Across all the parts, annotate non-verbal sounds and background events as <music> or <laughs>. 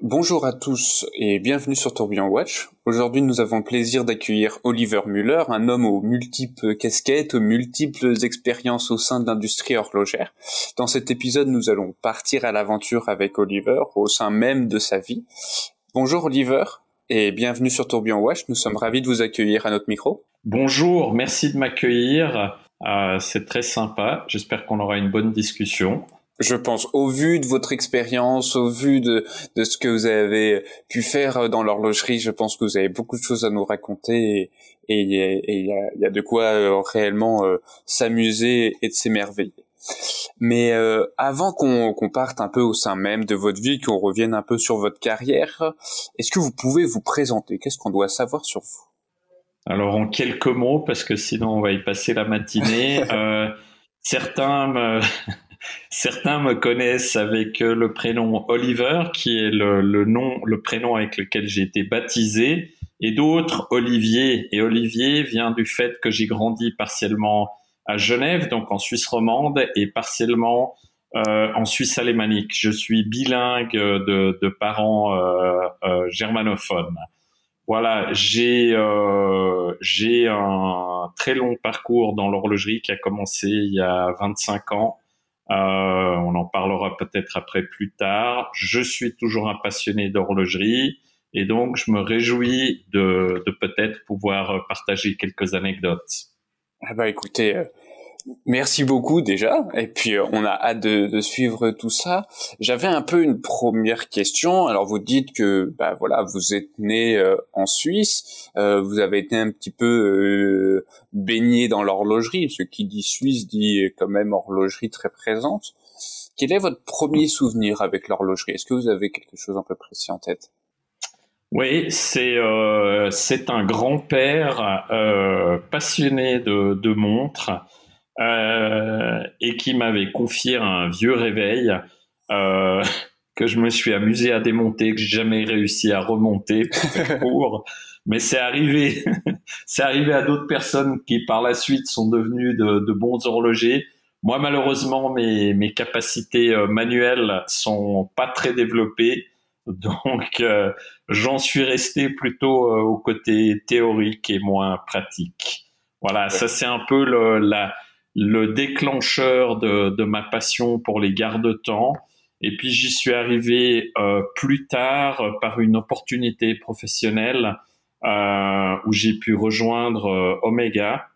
Bonjour à tous et bienvenue sur Tourbillon Watch. Aujourd'hui, nous avons le plaisir d'accueillir Oliver Müller, un homme aux multiples casquettes, aux multiples expériences au sein de l'industrie horlogère. Dans cet épisode, nous allons partir à l'aventure avec Oliver au sein même de sa vie. Bonjour Oliver et bienvenue sur Tourbillon Watch. Nous sommes ravis de vous accueillir à notre micro. Bonjour, merci de m'accueillir. Euh, c'est très sympa. J'espère qu'on aura une bonne discussion je pense, au vu de votre expérience, au vu de, de ce que vous avez pu faire dans l'horlogerie, je pense que vous avez beaucoup de choses à nous raconter et il y, y, a, de quoi euh, réellement euh, s'amuser et de s'émerveiller. Mais euh, avant qu'on parte un peu au sein même de votre vie, qu'on revienne un peu sur votre carrière, est-ce que vous pouvez vous présenter? Qu'est-ce qu'on doit savoir sur vous? Alors en quelques mots, parce que sinon on va y passer la matinée. <laughs> certains me Certains me connaissent avec euh, le prénom Oliver, qui est le, nom, le prénom avec lequel j'ai été baptisé, et d'autres Olivier. Et Olivier vient du fait que j'ai grandi partiellement à Genève, donc en Suisse romande, et partiellement euh, en Suisse alémanique. Je suis bilingue de, parents euh, germanophones. Voilà, j'ai j'ai un très long parcours dans l'horlogerie qui a commencé il y a 25 ans euh, on en parlera peut-être après plus tard. Je suis toujours un passionné d'horlogerie et donc je me réjouis de, peut-être pouvoir partager quelques anecdotes. Ah bah écoutez, euh, Merci beaucoup déjà, et puis euh, on a hâte de, suivre tout ça. J'avais un peu une première question. Alors vous dites que bah voilà, vous êtes né euh, en Suisse, euh, vous avez été un petit peu baigné dans l'horlogerie. Ce qui dit Suisse dit quand même horlogerie très présente. Quel est votre premier souvenir avec l'horlogerie? Est-ce que vous avez quelque chose un peu précis en tête? Oui, c'est c'est un grand-père passionné de, de montres euh, et qui m'avait confié un vieux réveil euh, <laughs> que je me suis amusé à démonter, que j'ai jamais réussi à remonter pour <laughs> mais c'est arrivé, <laughs> c'est arrivé à d'autres personnes qui par la suite sont devenues de, de bons horlogers. Moi, malheureusement, mes, mes capacités euh, manuelles sont pas très développées, donc euh, j'en suis resté plutôt au côté théorique et moins pratique. Voilà, ça c'est un peu le, la, le déclencheur de, ma passion pour les garde-temps. Et puis j'y suis arrivé euh, plus tard euh, par une opportunité professionnelle euh, où j'ai pu rejoindre Omega.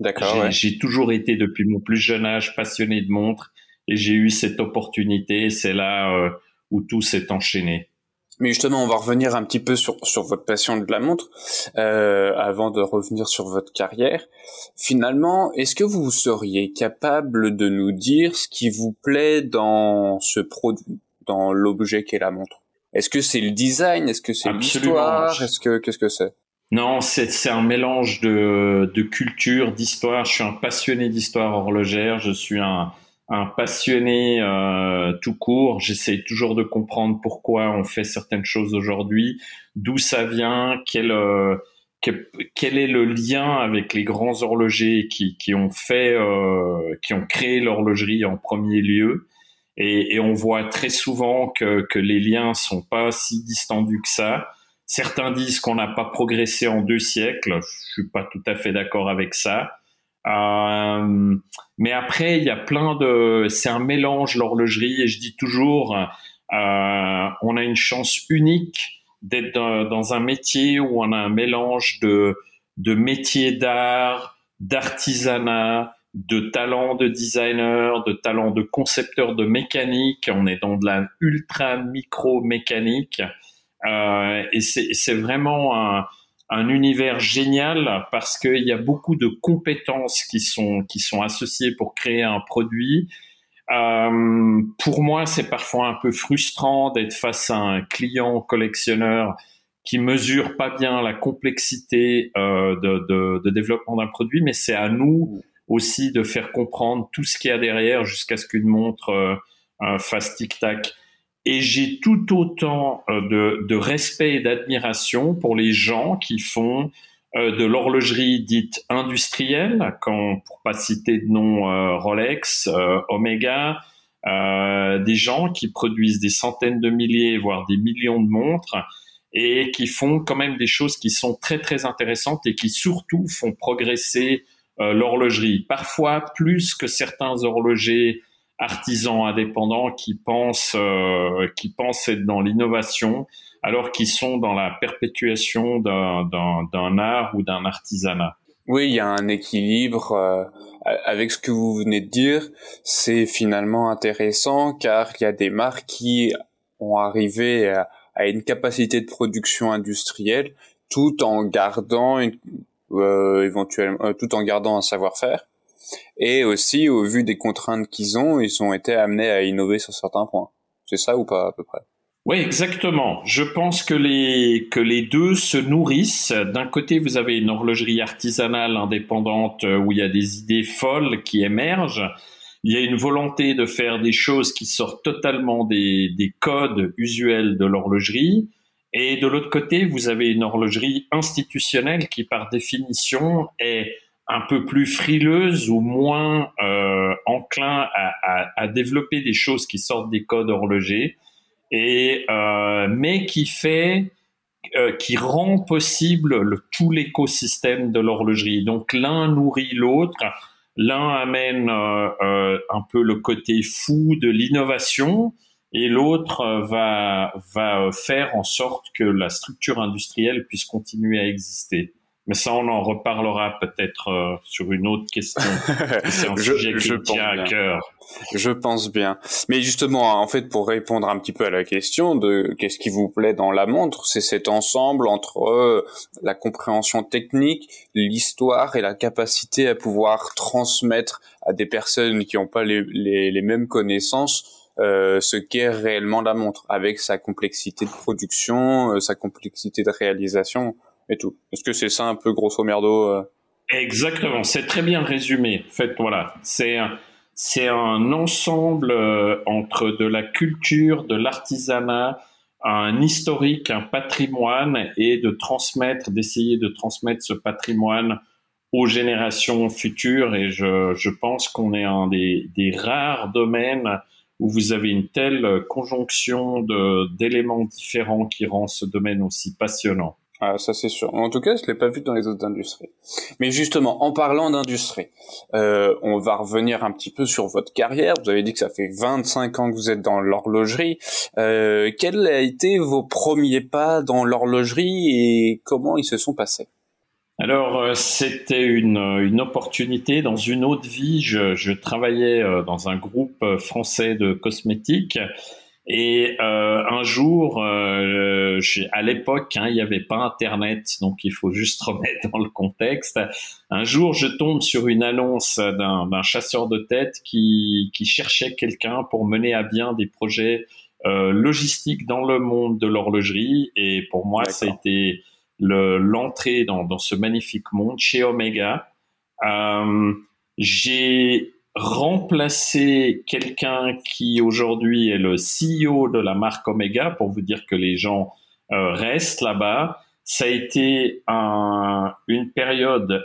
D'accord. J'ai toujours été depuis mon plus jeune âge passionné de montres et j'ai eu cette opportunité. C'est là où tout s'est enchaîné. Mais justement, on va revenir un petit peu sur, sur votre passion de la montre euh, avant de revenir sur votre carrière. Finalement, est-ce que vous seriez capable de nous dire ce qui vous plaît dans ce produit, dans l'objet qu'est la montre? Est-ce que c'est le design? Est-ce que c'est l'histoire? Est-ce que qu'est-ce que c'est? Non, c'est un mélange de, de culture, d'histoire. Je suis un passionné d'histoire horlogère. Je suis un, un passionné euh, tout court. J'essaie toujours de comprendre pourquoi on fait certaines choses aujourd'hui, d'où ça vient, quel, euh, quel est le lien avec les grands horlogers qui, qui ont fait, euh, qui ont créé l'horlogerie en premier lieu. Et, et, on voit très souvent que, que les liens sont pas si distendus que ça. Certains disent qu'on n'a pas progressé en deux siècles. Je suis pas tout à fait d'accord avec ça. Euh, mais après, il y a plein de, c'est un mélange l'horlogerie et je dis toujours, euh, on a une chance unique d'être dans, un métier où on a un mélange de, de métiers d'art, d'artisanat, de talents de designer, de talents de concepteur de mécanique. On est dans de la ultra micro mécanique euh, et c'est vraiment un, un univers génial parce qu'il y a beaucoup de compétences qui sont qui sont associées pour créer un produit. Euh, pour moi, c'est parfois un peu frustrant d'être face à un client collectionneur qui mesure pas bien la complexité euh, de, de, de, développement d'un produit, mais c'est à nous aussi de faire comprendre tout ce qu'il y a derrière jusqu'à ce qu'une montre euh, fasse tic-tac. Et j'ai tout autant euh, de, respect et d'admiration pour les gens qui font euh, de l'horlogerie dite industrielle, quand, pour pas citer de nom euh, Rolex, Omega, des gens qui produisent des centaines de milliers, voire des millions de montres, et qui font quand même des choses qui sont très très intéressantes et qui surtout font progresser l'horlogerie. Parfois plus que certains horlogers artisans indépendants qui pensent euh, qui pensent être dans l'innovation alors qu'ils sont dans la perpétuation d'un art ou d'un artisanat. Oui, il y a un équilibre euh, avec ce que vous venez de dire. C'est finalement intéressant car il y a des marques qui ont arrivé à, une capacité de production industrielle tout en gardant une, euh, éventuellement euh, tout en gardant un savoir-faire et aussi au vu des contraintes qu'ils ont, ils ont été amenés à innover sur certains points. C'est ça ou pas à peu près? Oui, exactement. Je pense que les, que les deux se nourrissent. D'un côté, vous avez une horlogerie artisanale indépendante euh, où il y a des idées folles qui émergent. Il y a une volonté de faire des choses qui sortent totalement des, des codes usuels de l'horlogerie. Et de l'autre côté, vous avez une horlogerie institutionnelle qui, par définition, est un peu plus frileuse ou moins euh, enclin à, à, à développer des choses qui sortent des codes horlogers et euh, mais qui fait euh, qui rend possible le, tout l'écosystème de l'horlogerie. Donc l'un nourrit l'autre, l'un amène euh, euh, un peu le côté fou de l'innovation et l'autre euh, va va faire en sorte que la structure industrielle puisse continuer à exister. Mais ça, on en reparlera peut-être euh, sur une autre question. <laughs> C'est un je, sujet qui tient à cœur. Je pense bien. Mais justement, en fait, pour répondre un petit peu à la question de qu'est-ce qui vous plaît dans la montre, c'est cet ensemble entre euh, la compréhension technique, l'histoire et la capacité à pouvoir transmettre à des personnes qui n'ont pas les, les, les, mêmes connaissances euh, ce qu'est réellement la montre, avec sa complexité de production, euh, sa complexité de réalisation et tout. Est-ce que c'est ça un peu grosso merdo euh Exactement, c'est très bien résumé. En fait, voilà, c'est un, c'est un ensemble euh, entre de la culture, de l'artisanat, un historique, un patrimoine et de transmettre, d'essayer de transmettre ce patrimoine aux générations futures. Et je, je pense qu'on est un des, des rares domaines où vous avez une telle conjonction d'éléments différents qui rend ce domaine aussi passionnant. Ah, ça c'est sûr. En tout cas, je l'ai pas vu dans les autres industries. Mais justement, en parlant d'industrie, euh, on va revenir un petit peu sur votre carrière. Vous avez dit que ça fait 25 ans que vous êtes dans l'horlogerie. Euh, quels a été vos premiers pas dans l'horlogerie et comment ils se sont passés? Alors, euh, c'était une, une, opportunité. Dans une autre vie, je, je travaillais euh, dans un groupe français de cosmétiques et euh, un jour, euh, à l'époque, hein, il n'y avait pas Internet, donc il faut juste <laughs> remettre dans le contexte. Un jour, je tombe sur une annonce d'un chasseur de tête qui, qui cherchait quelqu'un pour mener à bien des projets euh, logistiques dans le monde de l'horlogerie. Et pour moi, ça a été l'entrée dans, dans, ce magnifique monde chez Omega. Euh, j'ai remplacer quelqu'un qui aujourd'hui est le CEO de la marque Omega pour vous dire que les gens euh, restent là-bas. Ça a été un, une période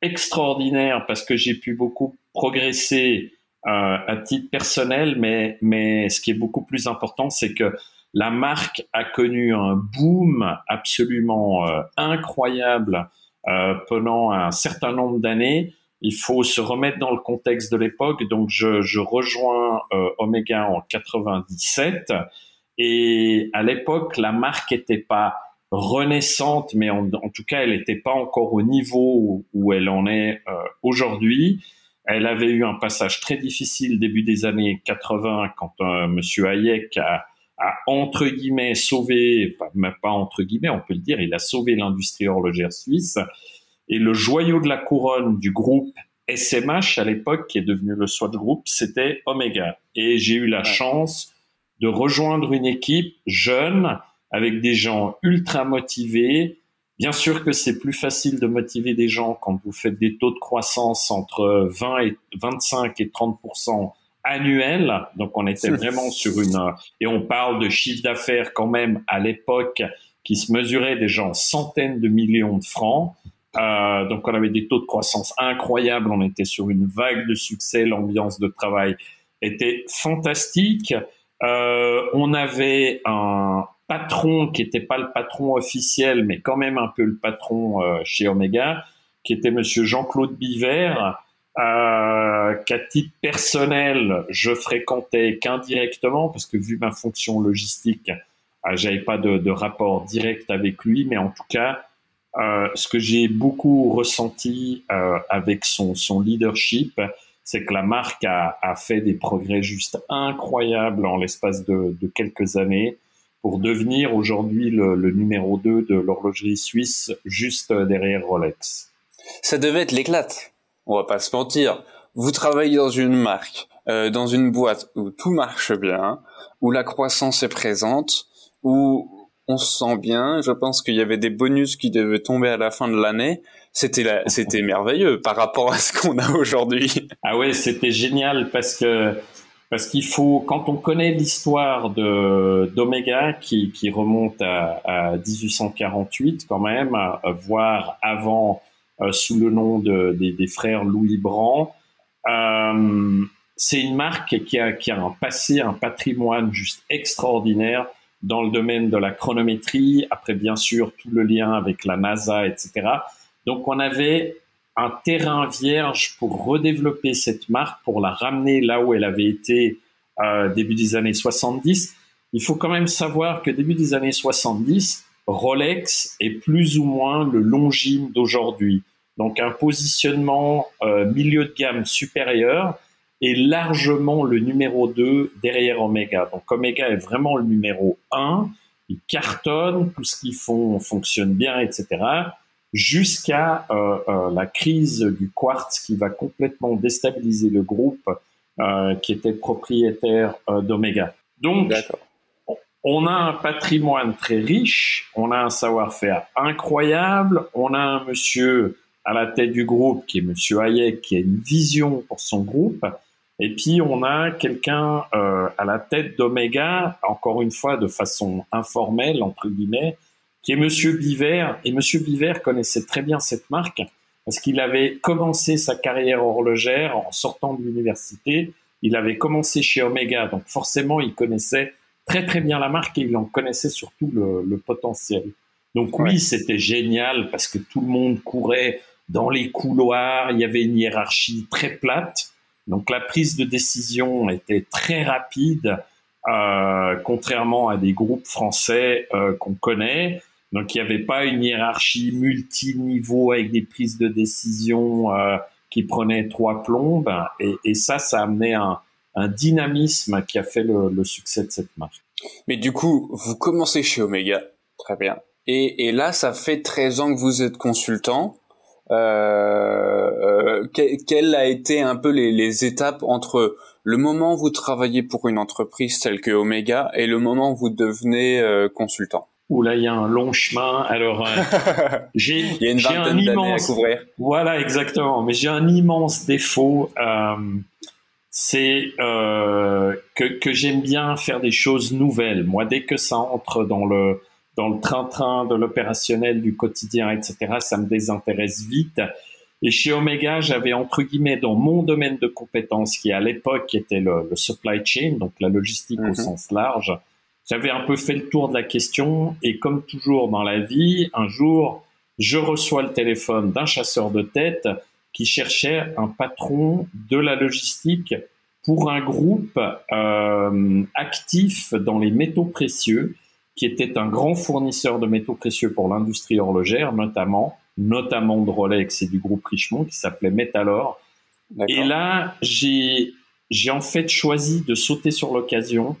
extraordinaire parce que j'ai pu beaucoup progresser euh, à titre personnel, mais, mais ce qui est beaucoup plus important, c'est que la marque a connu un boom absolument euh, incroyable euh, pendant un certain nombre d'années il faut se remettre dans le contexte de l'époque. Donc, je, je rejoins euh, Omega en 97. Et à l'époque, la marque n'était pas renaissante, mais en, tout cas, elle n'était pas encore au niveau où, elle en est euh, aujourd'hui. Elle avait eu un passage très difficile début des années 80 quand euh, Monsieur Hayek a, a, entre guillemets sauvé, pas, pas entre guillemets, on peut le dire, il a sauvé l'industrie horlogère suisse. Et le joyau de la couronne du groupe SMH à l'époque, qui est devenu le Swatch Group, c'était Omega. Et j'ai eu la chance de rejoindre une équipe jeune avec des gens ultra motivés. Bien sûr que c'est plus facile de motiver des gens quand vous faites des taux de croissance entre 20 et 25 et 30% annuels. Donc on était vraiment sur une et on parle de chiffre d'affaires quand même à l'époque qui se mesurait déjà en centaines de millions de francs. Euh, donc on avait des taux de croissance incroyables, on était sur une vague de succès, l'ambiance de travail était fantastique. Euh, on avait un patron qui n'était pas le patron officiel, mais quand même un peu le patron euh, chez Omega, qui était Monsieur Jean-Claude Biver, euh, qu'à titre personnel, je fréquentais qu'indirectement, parce que vu ma fonction logistique, euh, j'avais pas de, de, rapport direct avec lui, mais en tout cas, euh, ce que j'ai beaucoup ressenti euh, avec son, son leadership, c'est que la marque a, a, fait des progrès juste incroyables en l'espace de, de, quelques années pour devenir aujourd'hui le, le, numéro 2 de l'horlogerie suisse juste derrière Rolex. Ça devait être l'éclate, on va pas se mentir. Vous travaillez dans une marque, euh, dans une boîte où tout marche bien, où la croissance est présente, où on se sent bien. Je pense qu'il y avait des bonus qui devaient tomber à la fin de l'année. C'était <laughs> c'était merveilleux par rapport à ce qu'on a aujourd'hui. Ah ouais, c'était génial parce que parce qu'il faut quand on connaît l'histoire de d'Omega qui, qui remonte à, à 1848 quand même, à, voire avant euh, sous le nom de, des, des frères Louis Brand. Euh, c'est une marque qui a, qui a un passé, un patrimoine juste extraordinaire dans le domaine de la chronométrie, après bien sûr tout le lien avec la NASA, etc. Donc on avait un terrain vierge pour redévelopper cette marque, pour la ramener là où elle avait été euh, début des années 70. Il faut quand même savoir que début des années 70, Rolex est plus ou moins le Longines d'aujourd'hui. Donc un positionnement euh, milieu de gamme supérieur est largement le numéro 2 derrière Omega. Donc Omega est vraiment le numéro 1, il cartonne, tout ce qu'ils font fonctionne bien, etc. Jusqu'à euh, euh, la crise du quartz qui va complètement déstabiliser le groupe euh, qui était propriétaire d'Omega. Donc, on a un patrimoine très riche, on a un savoir-faire incroyable, on a un monsieur à la tête du groupe qui est monsieur Hayek, qui a une vision pour son groupe, et puis on a quelqu'un euh, à la tête d'Omega, encore une fois de façon informelle entre guillemets, qui est Monsieur Biver. Et Monsieur Biver connaissait très bien cette marque parce qu'il avait commencé sa carrière horlogère en sortant de l'université. Il avait commencé chez Omega, donc forcément il connaissait très très bien la marque et il en connaissait surtout le, le potentiel. Donc oui, c'était génial parce que tout le monde courait dans les couloirs, il y avait une hiérarchie très plate. Donc la prise de décision était très rapide, euh, contrairement à des groupes français euh, qu'on connaît. Donc il n'y avait pas une hiérarchie multiniveau avec des prises de décision euh, qui prenaient trois plombes. Et, et, ça, ça a amené un, un dynamisme qui a fait le, le, succès de cette marque. Mais du coup, vous commencez chez Omega, très bien. Et, et là, ça fait 13 ans que vous êtes consultant. Euh, euh quelles a été un peu les, les, étapes entre le moment où vous travaillez pour une entreprise telle que Omega et le moment où vous devenez euh, consultant? Où là, il y a un long chemin. Alors, euh, <laughs> j'ai il y a une vingtaine d'années à couvrir. Voilà, exactement. Mais j'ai un immense défaut. C'est que, que j'aime bien faire des choses nouvelles. Moi, dès que ça entre dans le dans le train-train de l'opérationnel du quotidien, etc., ça me désintéresse vite. Et chez Omega, j'avais entre guillemets dans mon domaine de compétences, qui à l'époque était le, le, supply chain, donc la logistique au mhm. sens large, j'avais un peu fait le tour de la question. Et comme toujours dans la vie, un jour, je reçois le téléphone d'un chasseur de tête qui cherchait un patron de la logistique pour un groupe euh, actif dans les métaux précieux qui était un grand fournisseur de métaux précieux pour l'industrie horlogère, notamment, notamment de Rolex et du groupe Richemont, qui s'appelait Metalor. Et là, j'ai, j'ai en fait choisi de sauter sur l'occasion.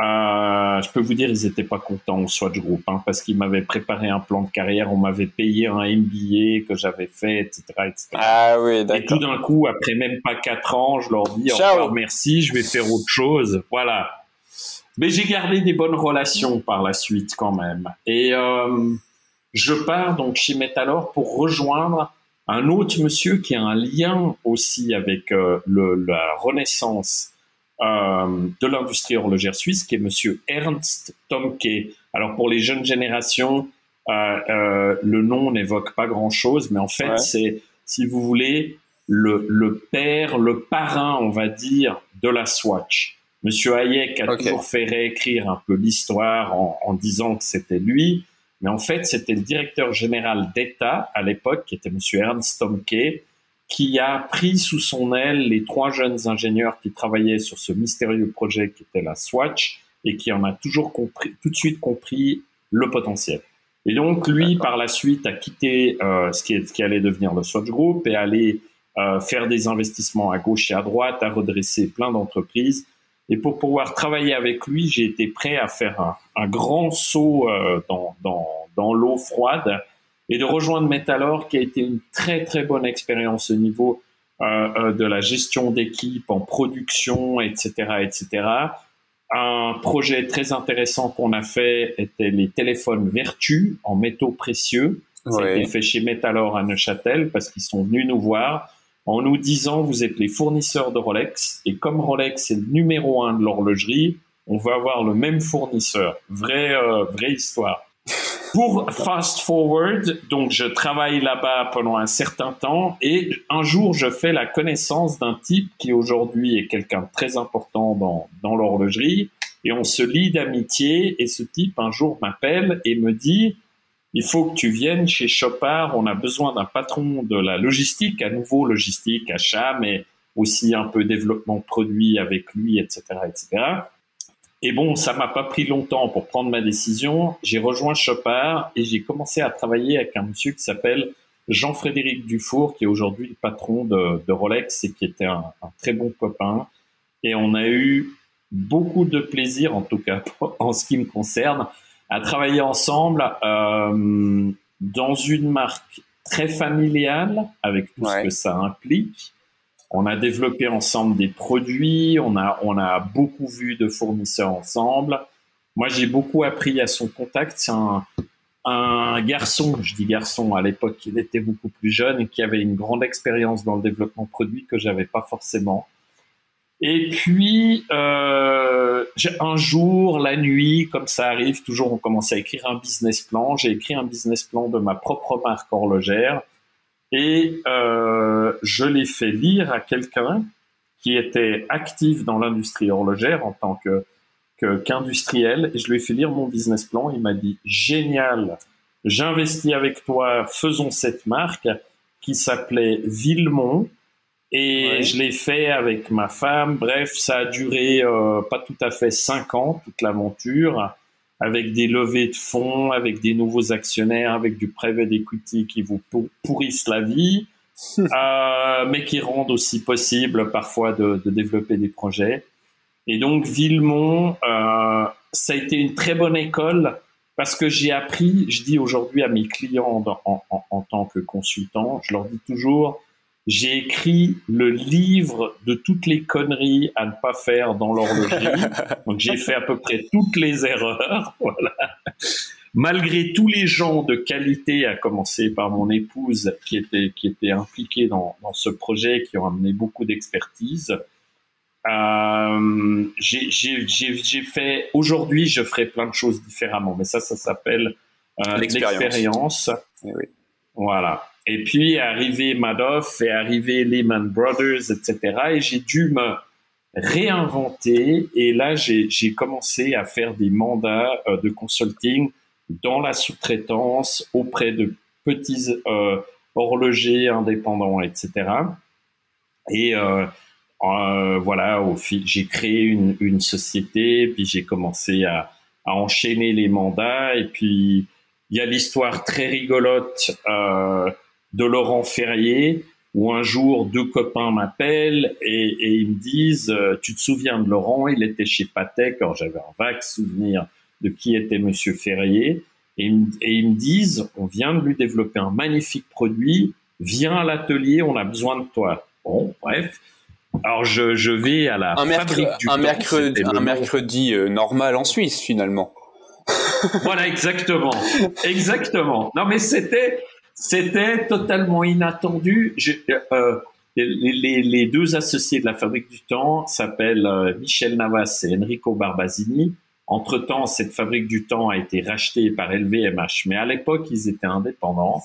Euh, je peux vous dire, ils n'étaient pas contents au Swatch Group, hein, parce qu'ils m'avaient préparé un plan de carrière, on m'avait payé un MBA que j'avais fait, etc., etc. Ah oui, d'accord. Et tout d'un coup, après même pas quatre ans, je leur dis, Ciao. merci, je vais faire autre chose. Voilà. Mais j'ai gardé des bonnes relations par la suite quand même. Et euh, je pars donc chez Metalor pour rejoindre un autre monsieur qui a un lien aussi avec euh, le, la renaissance euh, de l'industrie horlogère suisse, qui est monsieur Ernst Tomke. Alors pour les jeunes générations, le nom n'évoque pas grand-chose, mais en fait, ouais. c'est, si vous voulez, le, le père, le parrain, on va dire, de la Swatch. Monsieur Hayek a toujours fait réécrire un peu l'histoire en, en, disant que c'était lui, mais en fait, c'était le directeur général d'État à l'époque, qui était Monsieur Ernst Tomke, qui a pris sous son aile les trois jeunes ingénieurs qui travaillaient sur ce mystérieux projet qui était la Swatch et qui en a toujours compris, tout de suite compris le potentiel. Et donc, lui, par la suite, a quitté euh, ce, qui est, ce, qui allait devenir le Swatch Group et allait euh, faire des investissements à gauche et à droite, à redresser plein d'entreprises. Et pour pouvoir travailler avec lui, j'ai été prêt à faire un, un grand saut euh, dans, dans, dans l'eau froide et de rejoindre Metalor, qui a été une très très bonne expérience au niveau euh, euh de la gestion d'équipe, en production, etc., etc. Un projet très intéressant qu'on a fait était les téléphones Vertu en métaux précieux. Ça a été fait chez Metalor à Neuchâtel parce qu'ils sont venus nous voir en nous disant vous êtes les fournisseurs de Rolex et comme Rolex est le numéro un de l'horlogerie, on va avoir le même fournisseur. Vraie, euh, vraie histoire. <laughs> Pour Fast Forward, donc je travaille là-bas pendant un certain temps et un jour je fais la connaissance d'un type qui aujourd'hui est quelqu'un de très important dans, dans l'horlogerie et on se lie d'amitié et ce type un jour m'appelle et me dit il faut que tu viennes chez Chopard, on a besoin d'un patron de la logistique, à nouveau logistique, achat, mais aussi un peu développement de produits avec lui, etc., etc. Et bon, ça m'a pas pris longtemps pour prendre ma décision. J'ai rejoint Chopard et j'ai commencé à travailler avec un monsieur qui s'appelle Jean-Frédéric Dufour, qui est aujourd'hui le patron de, Rolex et qui était un, très bon copain. Et on a eu beaucoup de plaisir, en tout cas <laughs> en ce qui me concerne, à travailler ensemble euh, dans une marque très familiale avec tout ouais. ce que ça implique. On a développé ensemble des produits, on a, on a beaucoup vu de fournisseurs ensemble. Moi, j'ai beaucoup appris à son contact. C'est un, un garçon, je dis garçon, à l'époque, il était beaucoup plus jeune et qui avait une grande expérience dans le développement produit que j'avais pas forcément. Et puis, euh, un jour, la nuit, comme ça arrive, toujours on commence à écrire un business plan. J'ai écrit un business plan de ma propre marque horlogère et euh, je l'ai fait lire à quelqu'un qui était actif dans l'industrie horlogère en tant que qu'industriel et je lui ai fait lire mon business plan. Il m'a dit génial, j'investis avec toi, faisons cette marque qui s'appelait Villemont et ouais. je l'ai fait avec ma femme. Bref, ça a duré euh, pas tout à fait cinq ans, toute l'aventure, avec des levées de fonds, avec des nouveaux actionnaires, avec du private equity qui vous pourrissent la vie, <laughs> euh, mais qui rendent aussi possible parfois de, de, développer des projets. Et donc Villemont, euh, ça a été une très bonne école parce que j'ai appris, je dis aujourd'hui à mes clients en, en, en tant que consultant, je leur dis toujours, j'ai écrit le livre de toutes les conneries à ne pas faire dans l'horlogerie. <laughs> Donc j'ai fait à peu près toutes les erreurs. <laughs> Voilà. Malgré tous les gens de qualité, à commencer par mon épouse qui était qui était impliquée dans, dans ce projet, qui ont amené beaucoup d'expertise. Euh, j'ai fait aujourd'hui, je ferai plein de choses différemment, mais ça, ça s'appelle euh, l'expérience. Oui. Voilà. Et puis arrivé Madoff, est arrivé Lehman Brothers, etc. Et j'ai dû me réinventer. Et là, j'ai commencé à faire des mandats euh, de consulting dans la sous-traitance auprès de petits euh, horlogers indépendants, etc. Et euh, voilà, j'ai créé une, société, puis j'ai commencé à, enchaîner les mandats. Et puis, il y a l'histoire très rigolote. De Laurent Ferrier, où un jour deux copains m'appellent et, et, ils me disent euh, Tu te souviens de Laurent? Il était chez Patek. Alors j'avais un vague souvenir de qui était Monsieur Ferrier. Et, et, ils me disent On vient de lui développer un magnifique produit. Viens à l'atelier, on a besoin de toi. Bon, bref. Alors je, je vais à la un fabrique du un temps, mercredi, un mercredi euh, normal en Suisse finalement. voilà, exactement, exactement. Non, mais c'était c'était totalement inattendu. Euh, les, deux associés de la Fabrique du Temps s'appellent euh, Michel Navas et Enrico Barbasini. Entre-temps, cette Fabrique du Temps a été rachetée par LVMH, mais à l'époque, ils étaient indépendants.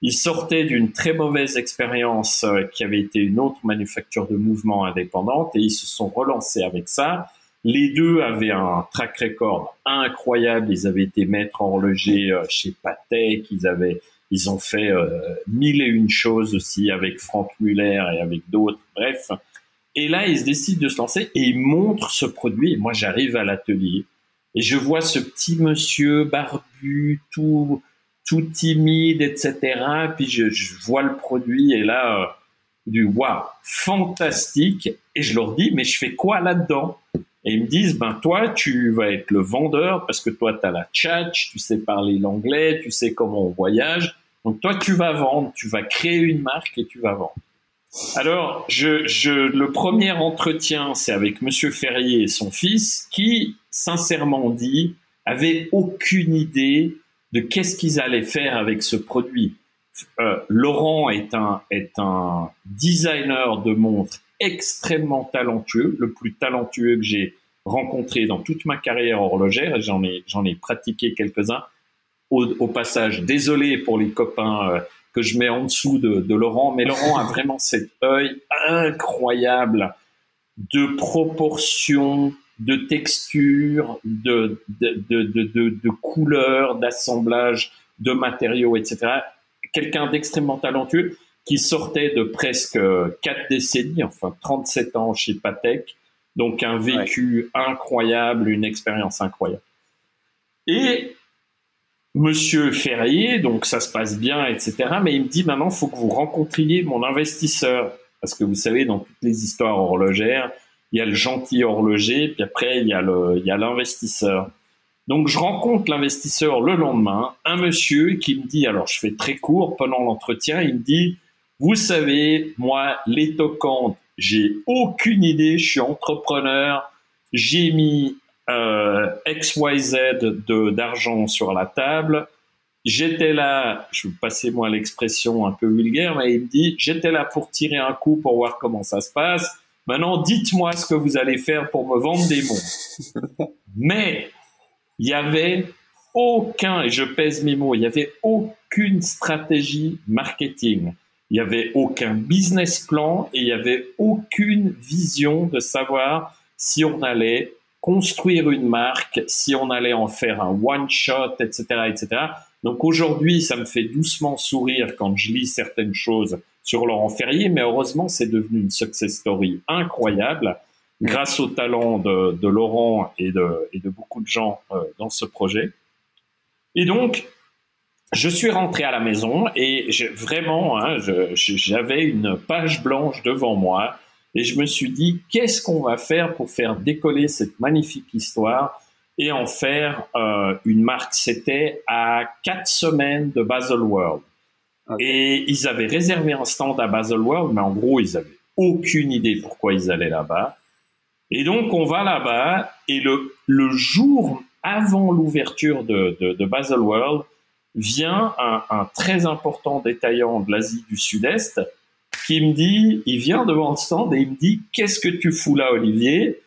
Ils sortaient d'une très mauvaise expérience euh, qui avait été une autre manufacture de mouvement indépendante et ils se sont relancés avec ça. Les deux avaient un track record incroyable. Ils avaient été maîtres horlogers chez Patek. Ils avaient, ils ont fait euh, mille et une choses aussi avec Franck Muller et avec d'autres. Bref. Et là, ils décident de se lancer et ils montrent ce produit. Et moi, j'arrive à l'atelier et je vois ce petit monsieur barbu, tout, tout timide, etc. Puis je, vois le produit et là, euh, du waouh, fantastique. Et je leur dis, mais je fais quoi là-dedans? Et ils me disent, ben toi, tu vas être le vendeur parce que toi, tu as la tchatch, tu sais parler l'anglais, tu sais comment on voyage. Donc toi, tu vas vendre, tu vas créer une marque et tu vas vendre. Alors, je, je, le premier entretien, c'est avec Monsieur Ferrier et son fils, qui, sincèrement dit, avaient aucune idée de qu'est-ce qu'ils allaient faire avec ce produit. Euh, Laurent est un, est un designer de montres extrêmement talentueux, le plus talentueux que j'ai rencontré dans toute ma carrière horlogère, et j'en ai, j'en ai pratiqué quelques-uns. Au, au, passage, désolé pour les copains euh, que je mets en dessous de, de Laurent, mais Laurent a vraiment cet œil incroyable de proportion, de texture, de, de, de, de, de couleur, d'assemblage, de matériaux, etc. Quelqu'un d'extrêmement talentueux qui sortait de presque quatre décennies, enfin 37 ans chez Patek, donc un vécu incroyable, une expérience incroyable. Et Monsieur Ferrier, donc ça se passe bien, etc. Mais il me dit maintenant, faut que vous rencontriez mon investisseur. Parce que vous savez, dans toutes les histoires horlogères, il y a le gentil horloger, puis après, il y a le, il y a l'investisseur. Donc, je rencontre l'investisseur le lendemain, un monsieur qui me dit, alors je fais très court pendant l'entretien, il me dit, vous savez, moi, les tocantes, j'ai aucune idée, je suis entrepreneur, j'ai mis euh, XYZ de, d'argent sur la table. J'étais là, je passer moi l'expression un peu vulgaire, mais il me dit, j'étais là pour tirer un coup pour voir comment ça se passe. Maintenant, dites-moi ce que vous allez faire pour me vendre des montres. <laughs> Mais il y avait aucun, et je pèse mes mots, il y avait aucune stratégie marketing. Il y avait aucun business plan et il y avait aucune vision de savoir si on allait construire une marque, si on allait en faire un one shot, etc., etc. Donc aujourd'hui, ça me fait doucement sourire quand je lis certaines choses sur Laurent Ferrier, mais heureusement, c'est devenu une success story incroyable grâce au talent de, Laurent et de, et de, beaucoup de gens euh, dans ce projet. Et donc, je suis rentré à la maison et vraiment, hein, j'avais une page blanche devant moi et je me suis dit, qu'est-ce qu'on va faire pour faire décoller cette magnifique histoire et en faire euh, une marque? C'était à quatre semaines de Basel World. Et ils avaient réservé un stand à Basel World, mais en gros, ils avaient aucune idée pourquoi ils allaient là-bas. Et donc, on va là-bas, et le, le jour avant l'ouverture de, de, de, Basel World, vient un, un très important détaillant de l'Asie du Sud-Est qui me dit, il vient devant le stand et il me dit, qu'est-ce que tu fous là, Olivier?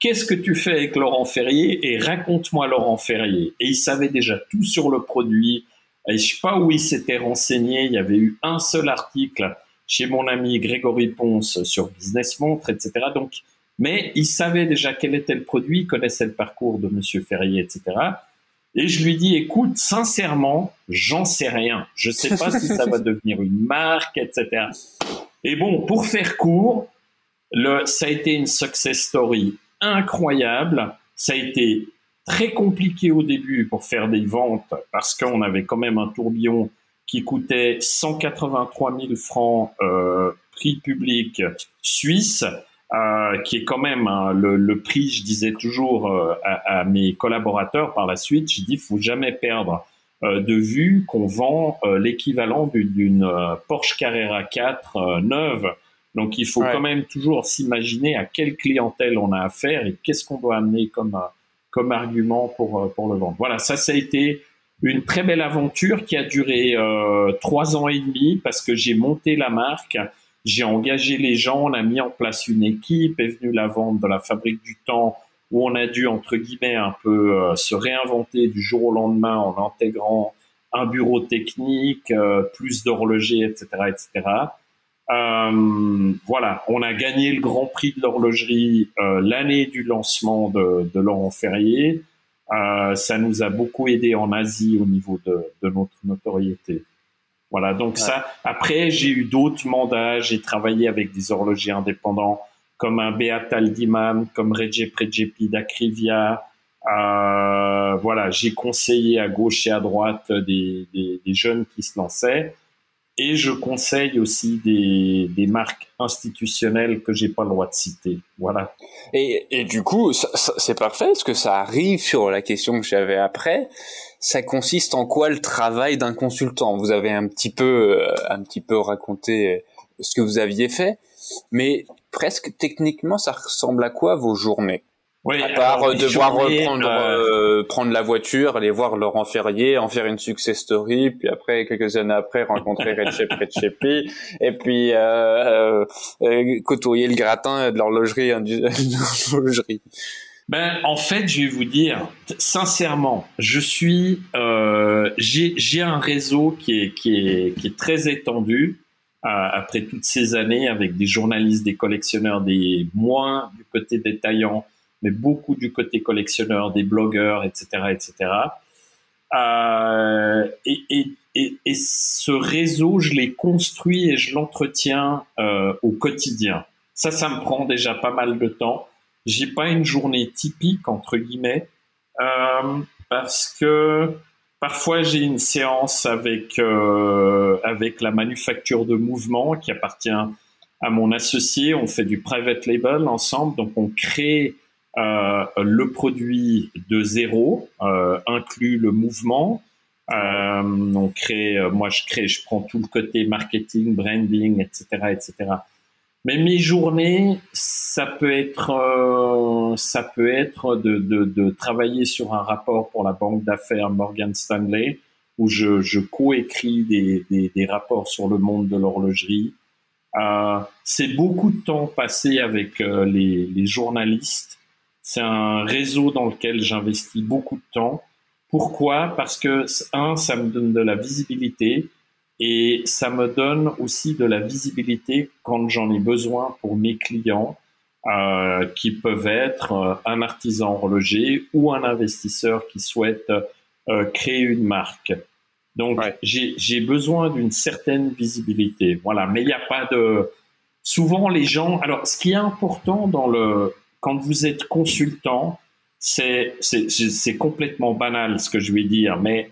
Qu'est-ce que tu fais avec Laurent Ferrier Et raconte-moi Laurent Ferrier. Et il savait déjà tout sur le produit, et je sais pas où il s'était renseigné. Il y avait eu un seul article chez mon ami Grégory Ponce sur Business Montre, etc. Donc, mais il savait déjà quel était le produit, il connaissait le parcours de Monsieur Ferrier, etc. Et je lui dis, écoute, sincèrement, j'en sais rien. Je sais pas si ça va <laughs> devenir une marque, etc. Et bon, pour faire court, le, ça a été une success story incroyable. Ça a été très compliqué au début pour faire des ventes parce qu'on avait quand même un tourbillon qui coûtait 183 000 francs euh, prix public suisse, euh, qui est quand même hein, le, le, prix, je disais toujours euh, à, à, mes collaborateurs par la suite, je dis, faut jamais perdre euh, de vue qu'on vend euh, l'équivalent d'une Porsche Carrera 4 neuve. Donc il faut quand même toujours s'imaginer à quelle clientèle on a affaire et qu'est-ce qu'on doit amener comme comme argument pour, euh, pour le vendre. Voilà, ça, ça a été une très belle aventure qui a duré euh, trois ans et demi parce que j'ai monté la marque, j'ai engagé les gens, on a mis en place une équipe, est venue la vente de la fabrique du temps où on a dû, entre guillemets, un peu euh, se réinventer du jour au lendemain en intégrant un bureau technique, plus d'horlogers, etc., etc. voilà, on a gagné le Grand Prix de l'horlogerie l'année du lancement de, de Laurent Ferrier. ça nous a beaucoup aidé en Asie au niveau de, de notre notoriété. Voilà, donc ça. Après, j'ai eu d'autres mandats. J'ai travaillé avec des horlogers indépendants comme un Beat Aldiman, comme Reggie Prejepi d'Acrivia. Euh, voilà, j'ai conseillé à gauche et à droite des, des, des, jeunes qui se lançaient. Et je conseille aussi des, des marques institutionnelles que j'ai pas le droit de citer. Voilà. Et, et du coup, c'est parfait, parce que ça arrive sur la question que j'avais après ça consiste en quoi le travail d'un consultant? Vous avez un petit peu, euh, un petit peu raconté euh, ce que vous aviez fait, mais presque techniquement, ça ressemble à quoi vos journées? Oui, à part euh, devoir prendre, prendre la voiture, aller voir Laurent Ferrier, en faire une success story, puis après quelques années après rencontrer Recep Recepi, et puis euh, côtoyer le gratin de l'horlogerie, <laughs> l'horlogerie. Ben, en fait, je vais vous dire, sincèrement, je suis, euh, j'ai un réseau qui est, qui est, qui est très étendu euh, après toutes ces années avec des journalistes, des collectionneurs, des moins du côté détaillant, mais beaucoup du côté collectionneur, des blogueurs, etc., etc. Euh, et, ce réseau, je l'ai construit et je l'entretiens euh, au quotidien. Ça, ça me prend déjà pas mal de temps j'ai pas une journée typique entre guillemets euh, parce que parfois j'ai une séance avec avec la manufacture de mouvement qui appartient à mon associé. On fait du private label ensemble, donc on crée le produit de zéro, euh, inclut le mouvement. Euh, on crée, moi je crée, je prends tout le côté marketing, branding, etc., etc. Mais mes journées, ça peut être, euh, ça peut être de, de, de, travailler sur un rapport pour la banque d'affaires Morgan Stanley, où je, je coécris des, des, des, rapports sur le monde de l'horlogerie. Euh, c'est beaucoup de temps passé avec euh, les, les journalistes. C'est un réseau dans lequel j'investis beaucoup de temps. Pourquoi? Parce que un, ça me donne de la visibilité et ça me donne aussi de la visibilité quand j'en ai besoin pour mes clients, euh, qui peuvent être euh, un artisan horloger ou un investisseur qui souhaite euh, créer une marque. Donc j'ai besoin d'une certaine visibilité. Voilà, mais il n'y a pas de. Souvent les gens. Alors ce qui est important dans le quand vous êtes consultant, c'est c'est complètement banal ce que je vais dire, mais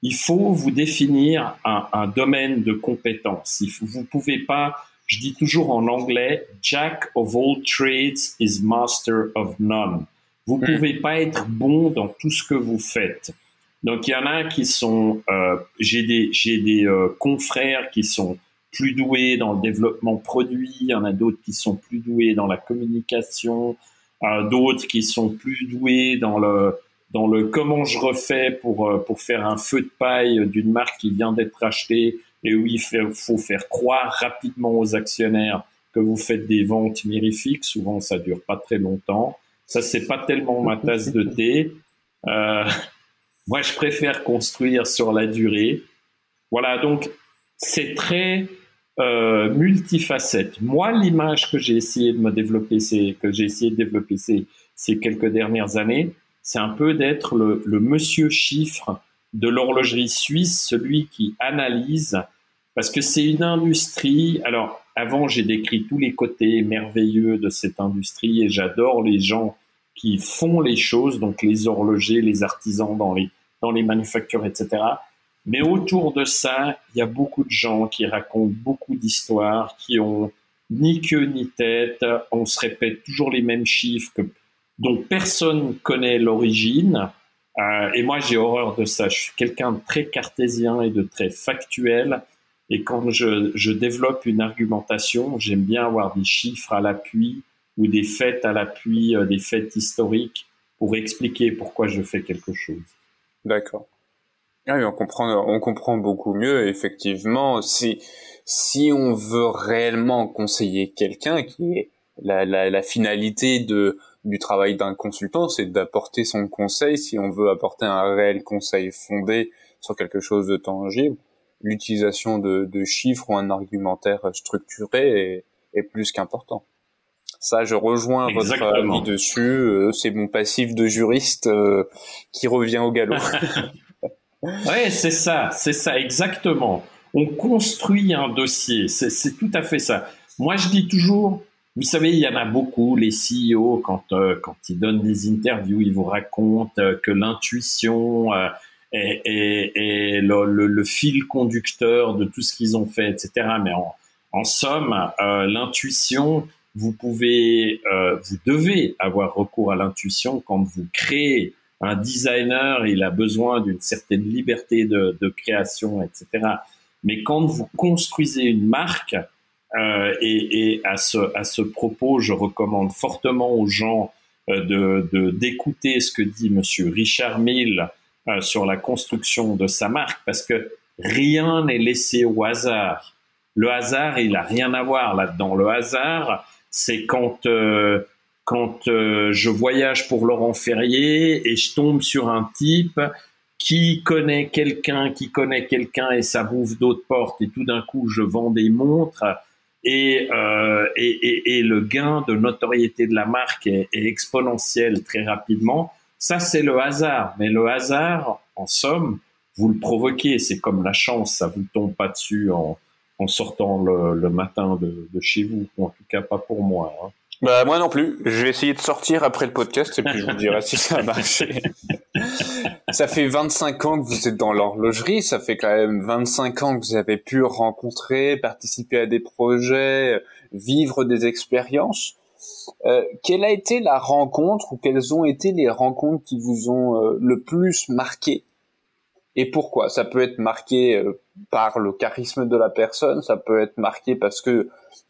il faut vous définir un, un domaine de compétence. Vous pouvez pas, je dis toujours en anglais, Jack of all trades is master of none. Vous hmm. pouvez pas être bon dans tout ce que vous faites. Donc il y en a qui sont, euh, j'ai des j'ai des euh, confrères qui sont plus doués dans le développement produit, il y en a d'autres qui sont plus doués dans la communication, euh, d'autres qui sont plus doués dans le dans le comment je refais pour, euh, pour faire un feu de paille d'une marque qui vient d'être achetée et où il faut faire croire rapidement aux actionnaires que vous faites des ventes mirifiques. Souvent, ça dure pas très longtemps. Ça, c'est pas tellement ma tasse de thé. Euh, moi, je préfère construire sur la durée. Voilà, donc c'est très euh, multifacette. Moi, l'image que j'ai essayé de me développer, c'est que j'ai essayé de développer ces, ces quelques dernières années, c'est un peu d'être le, monsieur chiffre de l'horlogerie suisse, celui qui analyse, parce que c'est une industrie. Alors, avant, j'ai décrit tous les côtés merveilleux de cette industrie et j'adore les gens qui font les choses, donc les horlogers, les artisans dans les, dans les manufactures, etc. Mais autour de ça, il y a beaucoup de gens qui racontent beaucoup d'histoires, qui ont ni queue ni tête. On se répète toujours les mêmes chiffres dont personne connaît l'origine. Euh, et moi, j'ai horreur de ça. Je suis quelqu'un de très cartésien et de très factuel. Et quand je, je développe une argumentation, j'aime bien avoir des chiffres à l'appui ou des faits à l'appui, euh, des faits historiques pour expliquer pourquoi je fais quelque chose. D'accord. Ah oui, on comprend, on comprend beaucoup mieux. Effectivement, si si on veut réellement conseiller quelqu'un, qui est la, la, la finalité de du travail d'un consultant, c'est d'apporter son conseil. Si on veut apporter un réel conseil fondé sur quelque chose de tangible, l'utilisation de, de, chiffres ou un argumentaire structuré est, est plus qu'important. Ça, je rejoins votre avis dessus. Euh, c'est mon passif de juriste euh, qui revient au galop. <laughs> ouais, c'est ça, c'est ça, exactement. On construit un dossier, c'est tout à fait ça. Moi, je dis toujours, vous savez, il y en a beaucoup, les CEO, quand, euh, quand ils donnent des interviews, ils vous racontent que l'intuition est, est, le, le, fil conducteur de tout ce qu'ils ont fait, etc. Mais en, en somme, l'intuition, vous pouvez, euh, vous devez avoir recours à l'intuition quand vous créez. Un designer, il a besoin d'une certaine liberté de, de, création, etc. Mais quand vous construisez une marque, euh, et, et, à, ce, à ce propos, je recommande fortement aux gens euh, de d'écouter ce que dit Monsieur Richard Mill euh, sur la construction de sa marque, parce que rien n'est laissé au hasard. Le hasard, il a rien à voir là-dedans. Le hasard, c'est quand euh, quand euh, je voyage pour Laurent Ferrier et je tombe sur un type qui connaît quelqu'un, qui connaît quelqu'un et ça bouffe d'autres portes et tout d'un coup je vends des montres et, euh, et, et, le gain de notoriété de la marque est, est exponentiel très rapidement. Ça c'est le hasard, mais le hasard, en somme, vous le provoquez. C'est comme la chance, ça vous tombe pas dessus en, en sortant le, matin de, chez vous, ou en tout cas pas pour moi. Hein. Bah moi non plus. Je vais essayer de sortir après le podcast et puis je vous dirai si ça a marché. <laughs> ça fait 25 ans que vous êtes dans l'horlogerie, ça fait quand même 25 ans que vous avez pu rencontrer, participer à des projets, vivre des expériences. Euh, quelle a été la rencontre ou quelles ont été les rencontres qui vous ont euh, le plus marqué? Et pourquoi? Ça peut être marqué euh, par le charisme de la personne, ça peut être marqué parce que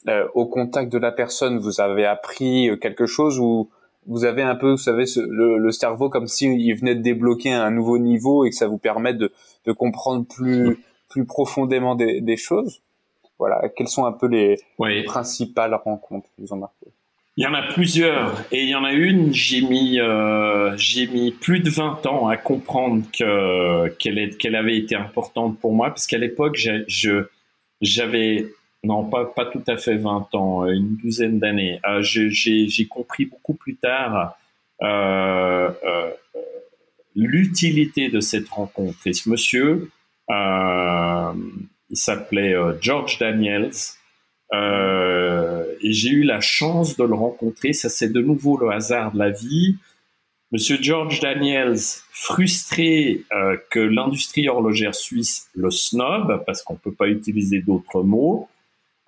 euh, au contact de la personne, vous avez appris euh, quelque chose ou vous avez un peu, vous savez, le, cerveau comme s'il venait de débloquer un nouveau niveau et que ça vous permet de, de comprendre plus plus profondément des, des, choses? Voilà, quelles sont un peu les, les principales rencontres qui vous ont marqué il y en a plusieurs et il y en a une, j'ai mis, euh, j'ai mis plus de 20 ans à comprendre que, qu'elle, qu'elle avait été importante pour moi parce qu'à l'époque, je, j'avais, non, pas, pas tout à fait 20 ans, une douzaine d'années. Euh, j'ai, compris beaucoup plus tard euh, euh, l'utilité de cette rencontre. Et ce monsieur, euh, il s'appelait euh, George Daniels. Euh, et j'ai eu la chance de le rencontrer. Ça, c'est de nouveau le hasard de la vie. Monsieur George Daniels, frustré euh, que l'industrie horlogère suisse le snob, parce qu'on peut pas utiliser d'autres mots,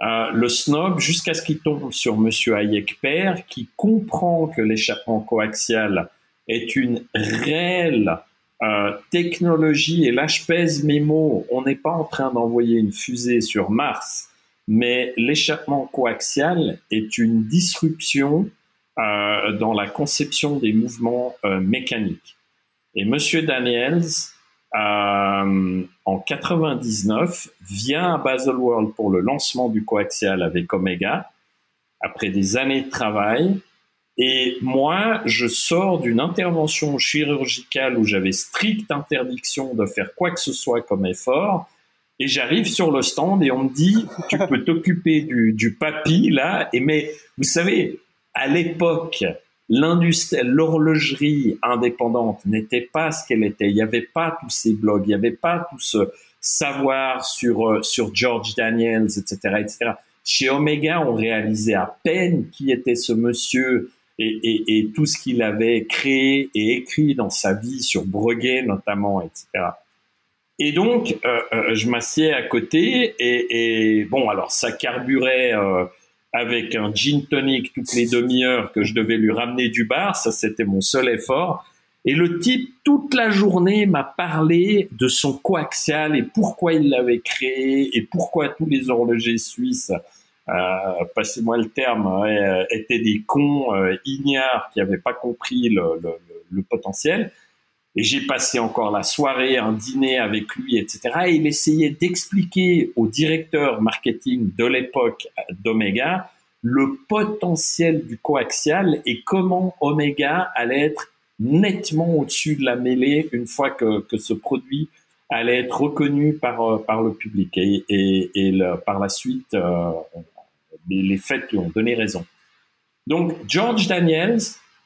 euh, le snob jusqu'à ce qu'il tombe sur Monsieur Hayek père, qui comprend que l'échappement coaxial est une réelle euh, technologie. Et là, je pèse mes mots. On n'est pas en train d'envoyer une fusée sur Mars mais l'échappement coaxial est une disruption euh, dans la conception des mouvements mécaniques. Et Monsieur Daniels, euh, en 99, vient à Baselworld pour le lancement du coaxial avec Omega, après des années de travail. Et moi, je sors d'une intervention chirurgicale où j'avais stricte interdiction de faire quoi que ce soit comme effort et j'arrive sur le stand et on me dit, tu peux t'occuper du, du papy là. Et mais vous savez, à l'époque, l'horlogerie indépendante n'était pas ce qu'elle était. Il n'y avait pas tous ces blogs, il n'y avait pas tout ce savoir sur euh, sur George Daniels, etc., etc. Chez Omega, on réalisait à peine qui était ce monsieur et, tout ce qu'il avait créé et écrit dans sa vie sur Breguet notamment, etc. Et donc, euh, euh, je m'assieds à côté et, bon, alors ça carburait avec un gin tonic toutes les demi-heures que je devais lui ramener du bar. Ça, c'était mon seul effort. Et le type, toute la journée, m'a parlé de son coaxial et pourquoi il l'avait créé et pourquoi tous les horlogers suisses, passez-moi le terme, étaient des cons ignares qui n'avaient pas compris le potentiel. Et j'ai passé encore la soirée, un dîner avec lui, etc. Et il essayait d'expliquer au directeur marketing de l'époque d'Omega le potentiel du coaxial et comment Omega allait être nettement au-dessus de la mêlée une fois que, que ce produit allait être reconnu par par le public et, et, par la suite les, les faits lui ont donné raison. Donc George Daniels,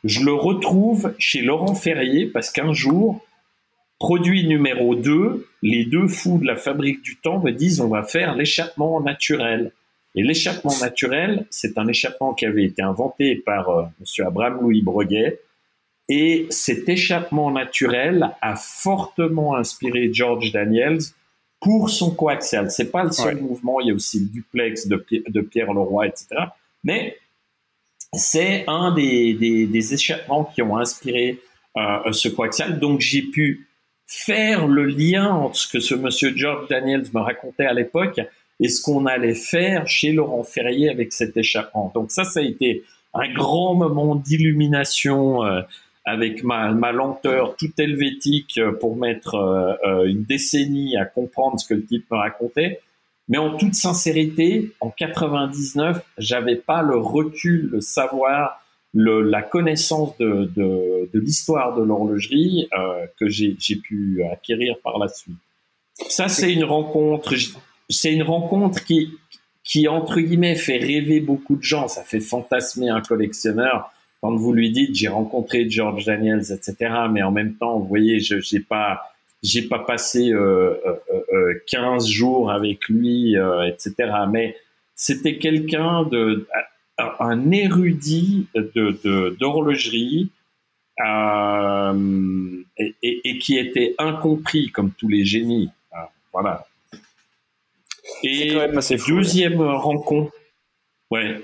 je le retrouve chez Laurent Ferrier parce qu'un jour, produit numéro 2, les deux fous de la fabrique du temps me disent on va faire l'échappement naturel. Et l'échappement naturel, c'est un échappement qui avait été inventé par euh, M. Abraham Louis Breguet. Et cet échappement naturel a fortement inspiré George Daniels pour son coaxial. C'est pas le seul mouvement, il y a aussi le duplex de, de Pierre Leroy, etc. Mais c'est un des, échappements qui ont inspiré euh, ce coaxial. Donc j'ai pu faire le lien entre ce que ce monsieur George Daniels me racontait à l'époque et ce qu'on allait faire chez Laurent Ferrier avec cet échappement. Donc ça, ça a été un grand moment d'illumination euh, avec ma, lenteur toute helvétique pour mettre euh, une décennie à comprendre ce que le type me racontait. Mais en toute sincérité, en 99, j'avais pas le recul, le savoir, la connaissance de, l'histoire de l'horlogerie euh, que j'ai pu acquérir par la suite. Ça, c'est une rencontre. C'est une rencontre qui, qui entre guillemets fait rêver beaucoup de gens. Ça fait fantasmer un collectionneur quand vous lui dites j'ai rencontré George Daniels, etc. Mais en même temps, vous voyez, je j'ai pas j'ai pas passé euh, euh, 15 euh, jours avec lui, euh, etc. Mais c'était quelqu'un de un érudit de d'horlogerie euh, et, et, et, qui était incompris comme tous les génies. Voilà. Et deuxième rencontre. Ouais.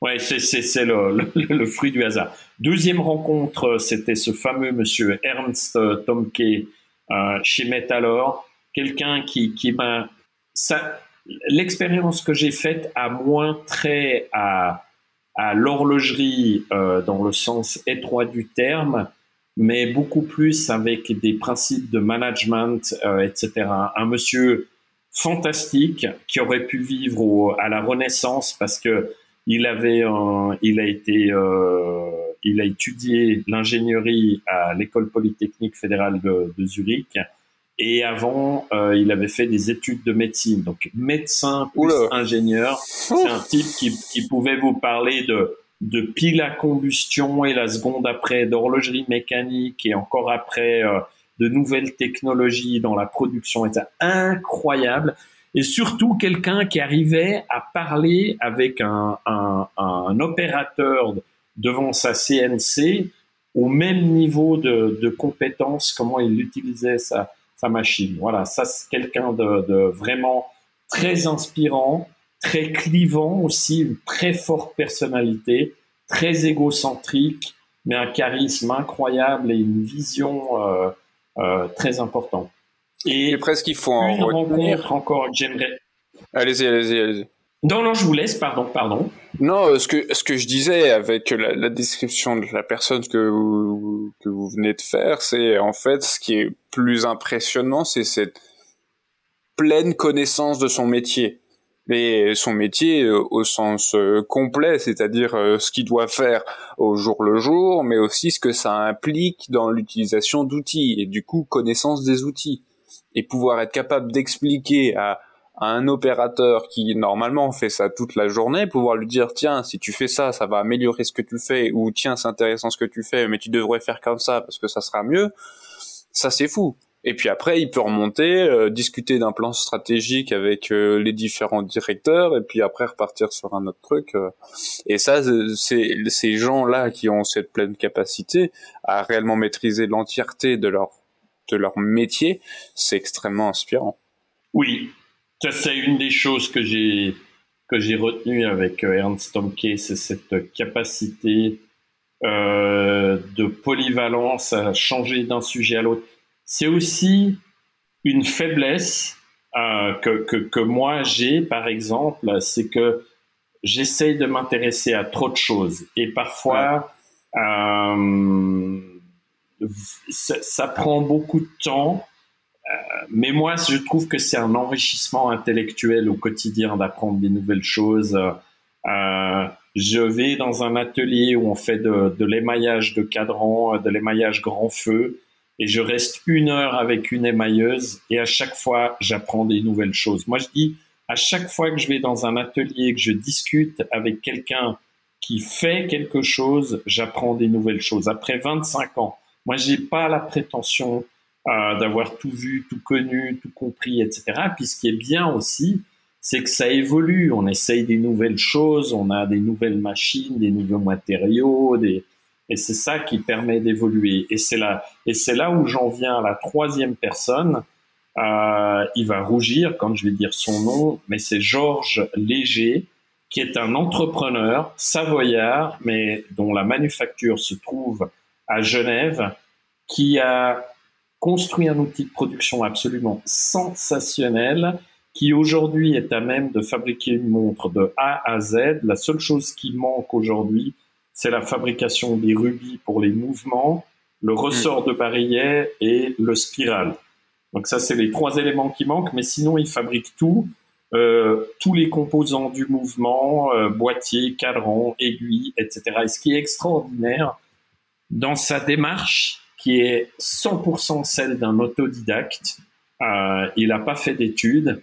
Ouais, c'est le, le, le, fruit du hasard. Deuxième rencontre, c'était ce fameux monsieur Ernst Tomke euh, chez Metalor, quelqu'un qui, qui m'a... L'expérience que j'ai faite a moins trait à, à l'horlogerie euh, dans le sens étroit du terme, mais beaucoup plus avec des principes de management, euh, etc. Un monsieur fantastique qui aurait pu vivre à la Renaissance parce que il avait, il a été, il a étudié l'ingénierie à l'école polytechnique fédérale de, de Zurich. Et avant, euh, il avait fait des études de médecine. Donc, médecin plus ingénieur, c'est un type qui, qui, pouvait vous parler de, de pile à combustion et la seconde après d'horlogerie mécanique et encore après euh, de nouvelles technologies dans la production. C'est incroyable et surtout quelqu'un qui arrivait à parler avec un, un, un, opérateur devant sa CNC au même niveau de, de compétence, comment il utilisait sa, sa machine. Voilà, ça c'est quelqu'un de, de, vraiment très inspirant, très clivant aussi, une très forte personnalité, très égocentrique, mais un charisme incroyable et une vision euh, euh, très importante. Et, presque il faut en rencontre encore que j'aimerais. Allez-y, allez-y, allez-y. Non, non, je vous laisse, pardon, pardon. Non, euh, ce que, ce que je disais avec la, la description de la personne que vous, que vous venez de faire, c'est en fait ce qui est plus impressionnant, c'est cette pleine connaissance de son métier. Mais son métier euh, au sens euh, complet, c'est-à-dire ce qu'il doit faire au jour le jour, mais aussi ce que ça implique dans l'utilisation d'outils et du coup connaissance des outils et pouvoir être capable d'expliquer à, un opérateur qui normalement fait ça toute la journée, pouvoir lui dire tiens si tu fais ça ça va améliorer ce que tu fais ou tiens c'est intéressant ce que tu fais mais tu devrais faire comme ça parce que ça sera mieux, ça c'est fou. Et puis après, il peut remonter, euh, discuter d'un plan stratégique avec euh, les différents directeurs, et puis après repartir sur un autre truc. Euh. Et ça, c'est ces gens-là qui ont cette pleine capacité à réellement maîtriser l'entièreté de leur de leur métier, c'est extrêmement inspirant. Oui, ça c'est une des choses que j'ai que j'ai retenu avec euh, Ernst Tomke, c'est cette capacité euh, de polyvalence à changer d'un sujet à l'autre. C'est aussi une faiblesse euh, que, que, que, moi j'ai, par exemple, c'est que j'essaye de m'intéresser à trop de choses et parfois euh, ça, prend beaucoup de temps, mais moi, je trouve que c'est un enrichissement intellectuel au quotidien d'apprendre des nouvelles choses. Euh, je vais dans un atelier où on fait de, l'émaillage de cadran, de l'émaillage grand feu. et je reste une heure avec une émailleuse et à chaque fois, j'apprends des nouvelles choses. Moi, je dis, à chaque fois que je vais dans un atelier, que je discute avec quelqu'un qui fait quelque chose, j'apprends des nouvelles choses. Après 25 ans, moi, j'ai pas la prétention euh, d'avoir tout vu, tout connu, tout compris, etc. Puis ce qui est bien aussi, c'est que ça évolue. On essaye des nouvelles choses, on a des nouvelles machines, des nouveaux matériaux, des... et c'est ça qui permet d'évoluer. Et c'est là, et c'est là où j'en viens à la troisième personne. Euh, il va rougir quand je vais dire son nom, mais c'est Georges Léger, qui est un entrepreneur savoyard, mais dont la manufacture se trouve à Genève, qui a construit un outil de production absolument sensationnel qui aujourd'hui est à même de fabriquer une montre de A à Z. La seule chose qui manque aujourd'hui, c'est la fabrication des rubis pour les mouvements, le ressort de barillet et le spiral. Donc ça, c'est les trois éléments qui manquent, mais sinon, il fabrique tout, euh, tous les composants du mouvement, euh, boîtier, cadran, aiguille, etc. Et ce qui est extraordinaire dans sa démarche, qui est 100% celle d'un autodidacte, euh, il n'a pas fait d'études,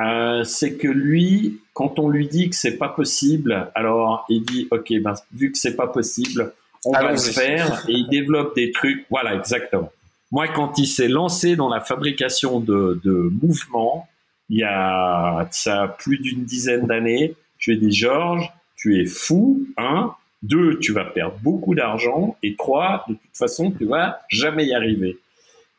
euh, c'est que lui, quand on lui dit que c'est pas possible, alors il dit ok, ben, vu que c'est pas possible, on va le faire et il développe des trucs. Voilà, exactement. Moi, quand il s'est lancé dans la fabrication de, de mouvements, il y a ça plus d'une dizaine d'années, je lui ai dit Georges, tu es fou, hein. Deux, tu vas perdre beaucoup d'argent. Et trois, de toute façon, tu vas jamais y arriver.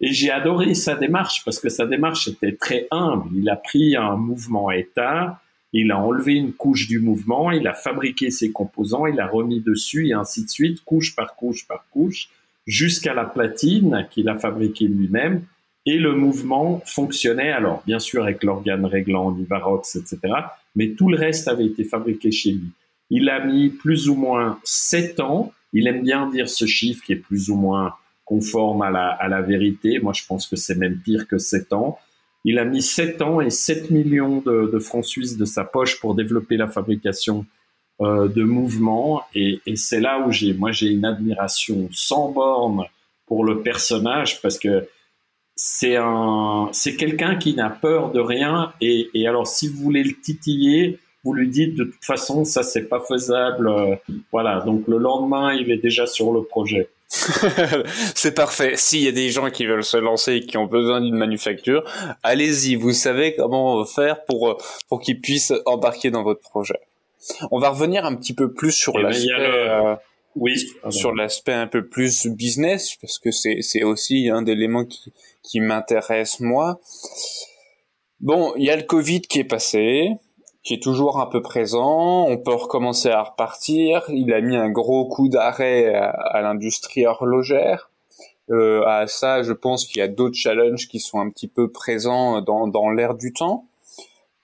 Et j'ai adoré sa démarche parce que sa démarche était très humble. Il a pris un mouvement état, il a enlevé une couche du mouvement, il a fabriqué ses composants, il a remis dessus et ainsi de suite, couche par couche par couche, jusqu'à la platine qu'il a fabriquée lui-même. Et le mouvement fonctionnait alors, bien sûr, avec l'organe réglant, l'Ivarox, etc. Mais tout le reste avait été fabriqué chez lui. Il a mis plus ou moins sept ans. Il aime bien dire ce chiffre qui est plus ou moins conforme à la, à la vérité. Moi, je pense que c'est même pire que 7 ans. Il a mis 7 ans et 7 millions de, francs suisses de sa poche pour développer la fabrication euh, de mouvements. Et, et c'est là où j'ai, moi, j'ai une admiration sans borne pour le personnage parce que c'est un, c'est quelqu'un qui n'a peur de rien. Et, et, alors, si vous voulez le titiller, vous lui dites de toute façon, ça c'est pas faisable. Euh, voilà. Donc le lendemain, il est déjà sur le projet. <laughs> c'est parfait. S'il y a des gens qui veulent se lancer et qui ont besoin d'une manufacture, allez-y. Vous savez comment faire pour pour qu'ils puissent embarquer dans votre projet. On va revenir un petit peu plus sur eh ben, l'aspect. Euh, oui. Sur l'aspect un peu plus business parce que c'est c'est aussi un d'éléments qui qui m'intéresse moi. Bon, il y a le Covid qui est passé qui est toujours un peu présent. On peut recommencer à repartir. Il a mis un gros coup d'arrêt à, l'industrie horlogère. Euh, à ça, je pense qu'il y a d'autres challenges qui sont un petit peu présents dans, dans l'air du temps.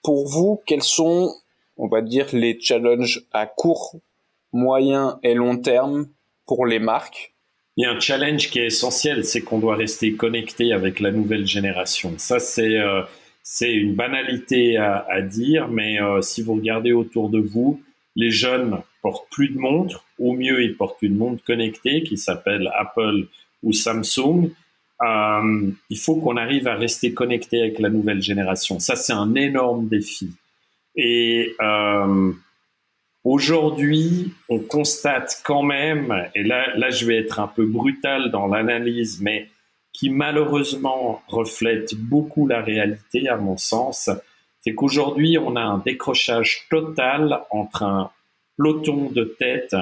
Pour vous, quels sont, on va dire, les challenges à court, moyen et long terme pour les marques? Il y a un challenge qui est essentiel, c'est qu'on doit rester connecté avec la nouvelle génération. Ça, c'est euh, c'est une banalité à, dire, mais euh, si vous regardez autour de vous, les jeunes portent plus de montres. Au mieux, ils portent une montre connectée qui s'appelle Apple ou Samsung. Euh, il faut qu'on arrive à rester connecté avec la nouvelle génération. Ça, c'est un énorme défi. Et euh, aujourd'hui, on constate quand même, et là, là, je vais être un peu brutal dans l'analyse, mais qui malheureusement reflète beaucoup la réalité à mon sens, c'est qu'aujourd'hui on a un décrochage total entre un peloton de tête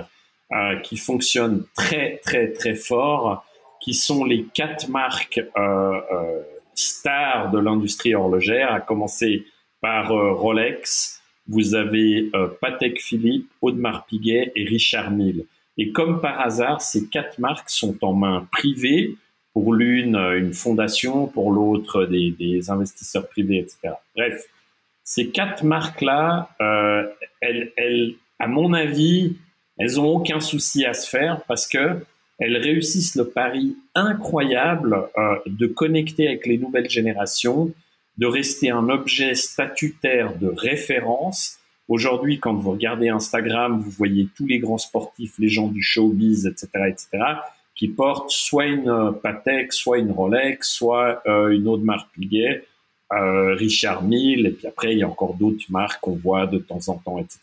euh, qui fonctionne très très très fort, qui sont les quatre marques euh, euh, stars de l'industrie horlogère, à commencer par Rolex, vous avez Patek Philippe, Audemars Piguet et Richard Mille. Et comme par hasard, ces quatre marques sont en main privée pour l'une euh, une fondation, pour l'autre des, investisseurs privés, etc. Bref, ces quatre marques-là, euh, elles, à mon avis, elles ont aucun souci à se faire parce que elles réussissent le pari incroyable euh, de connecter avec les nouvelles générations, de rester un objet statutaire de référence. Aujourd'hui, quand vous regardez Instagram, vous voyez tous les grands sportifs, les gens du showbiz, etc., etc qui portent soit une Patek, soit une Rolex, soit une autre marque Piguet, Richard Mille, et puis après il y a encore d'autres marques qu'on voit de temps en temps, etc.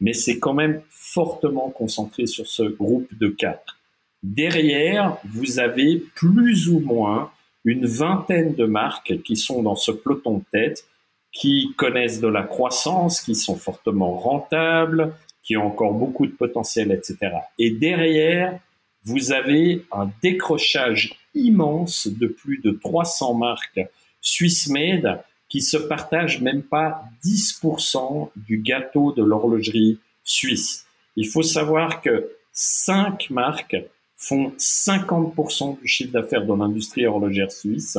Mais c'est quand même fortement concentré sur ce groupe de quatre. Derrière, vous avez plus ou moins une vingtaine de marques qui sont dans ce peloton de tête, qui connaissent de la croissance, qui sont fortement rentables, qui ont encore beaucoup de potentiel, etc. Et derrière, vous avez un décrochage immense de plus de 300 marques Swiss Made qui se partagent même pas 10% du gâteau de l'horlogerie suisse. Il faut savoir que cinq marques font 50% du chiffre d'affaires dans l'industrie horlogère suisse.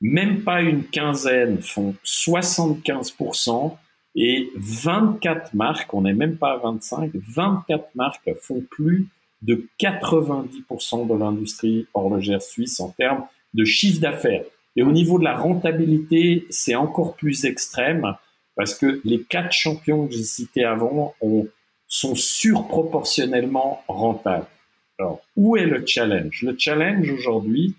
Même pas une quinzaine font 75% et 24 marques, on n'est même pas à 25, 24 marques font plus de 90% de l'industrie horlogère suisse en termes de chiffre d'affaires. Et au niveau de la rentabilité, c'est encore plus extrême parce que les quatre champions que j'ai cités avant ont, sont surproportionnellement rentables. Alors, où est le challenge? Le challenge aujourd'hui,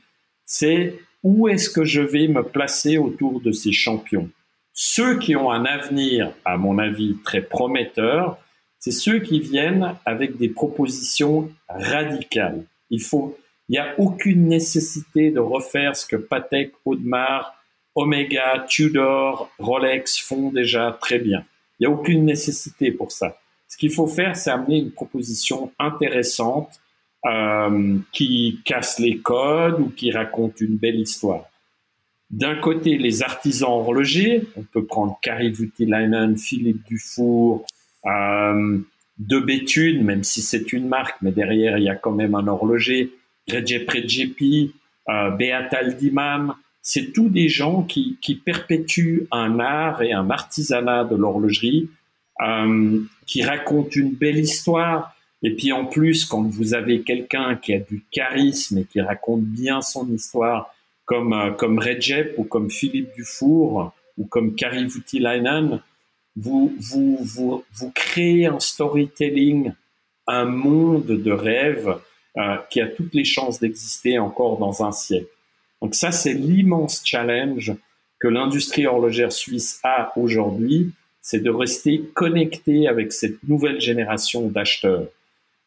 c'est où est-ce que je vais me placer autour de ces champions? Ceux qui ont un avenir, à mon avis, très prometteur, c'est ceux qui viennent avec des propositions radicales. Il faut, il n'y a aucune nécessité de refaire ce que Patek, Audemars, Omega, Tudor, Rolex font déjà très bien. Il n'y a aucune nécessité pour ça. Ce qu'il faut faire, c'est amener une proposition intéressante euh, qui casse les codes ou qui raconte une belle histoire. D'un côté, les artisans horlogers, on peut prendre Kari Voutilainen, Philippe Dufour, de Béthune, même si c'est une marque, mais derrière il y a quand même un horloger, Recep Redjepi, euh, Beata c'est tous des gens qui, qui, perpétuent un art et un artisanat de l'horlogerie, euh, qui racontent une belle histoire, et puis en plus, quand vous avez quelqu'un qui a du charisme et qui raconte bien son histoire, comme euh, comme Recep ou comme Philippe Dufour ou comme Kari Voutilainen, vous, vous, vous, vous créez un storytelling, un monde de rêve euh, qui a toutes les chances d'exister encore dans un siècle. Donc ça, c'est l'immense challenge que l'industrie horlogère suisse a aujourd'hui, c'est de rester connecté avec cette nouvelle génération d'acheteurs.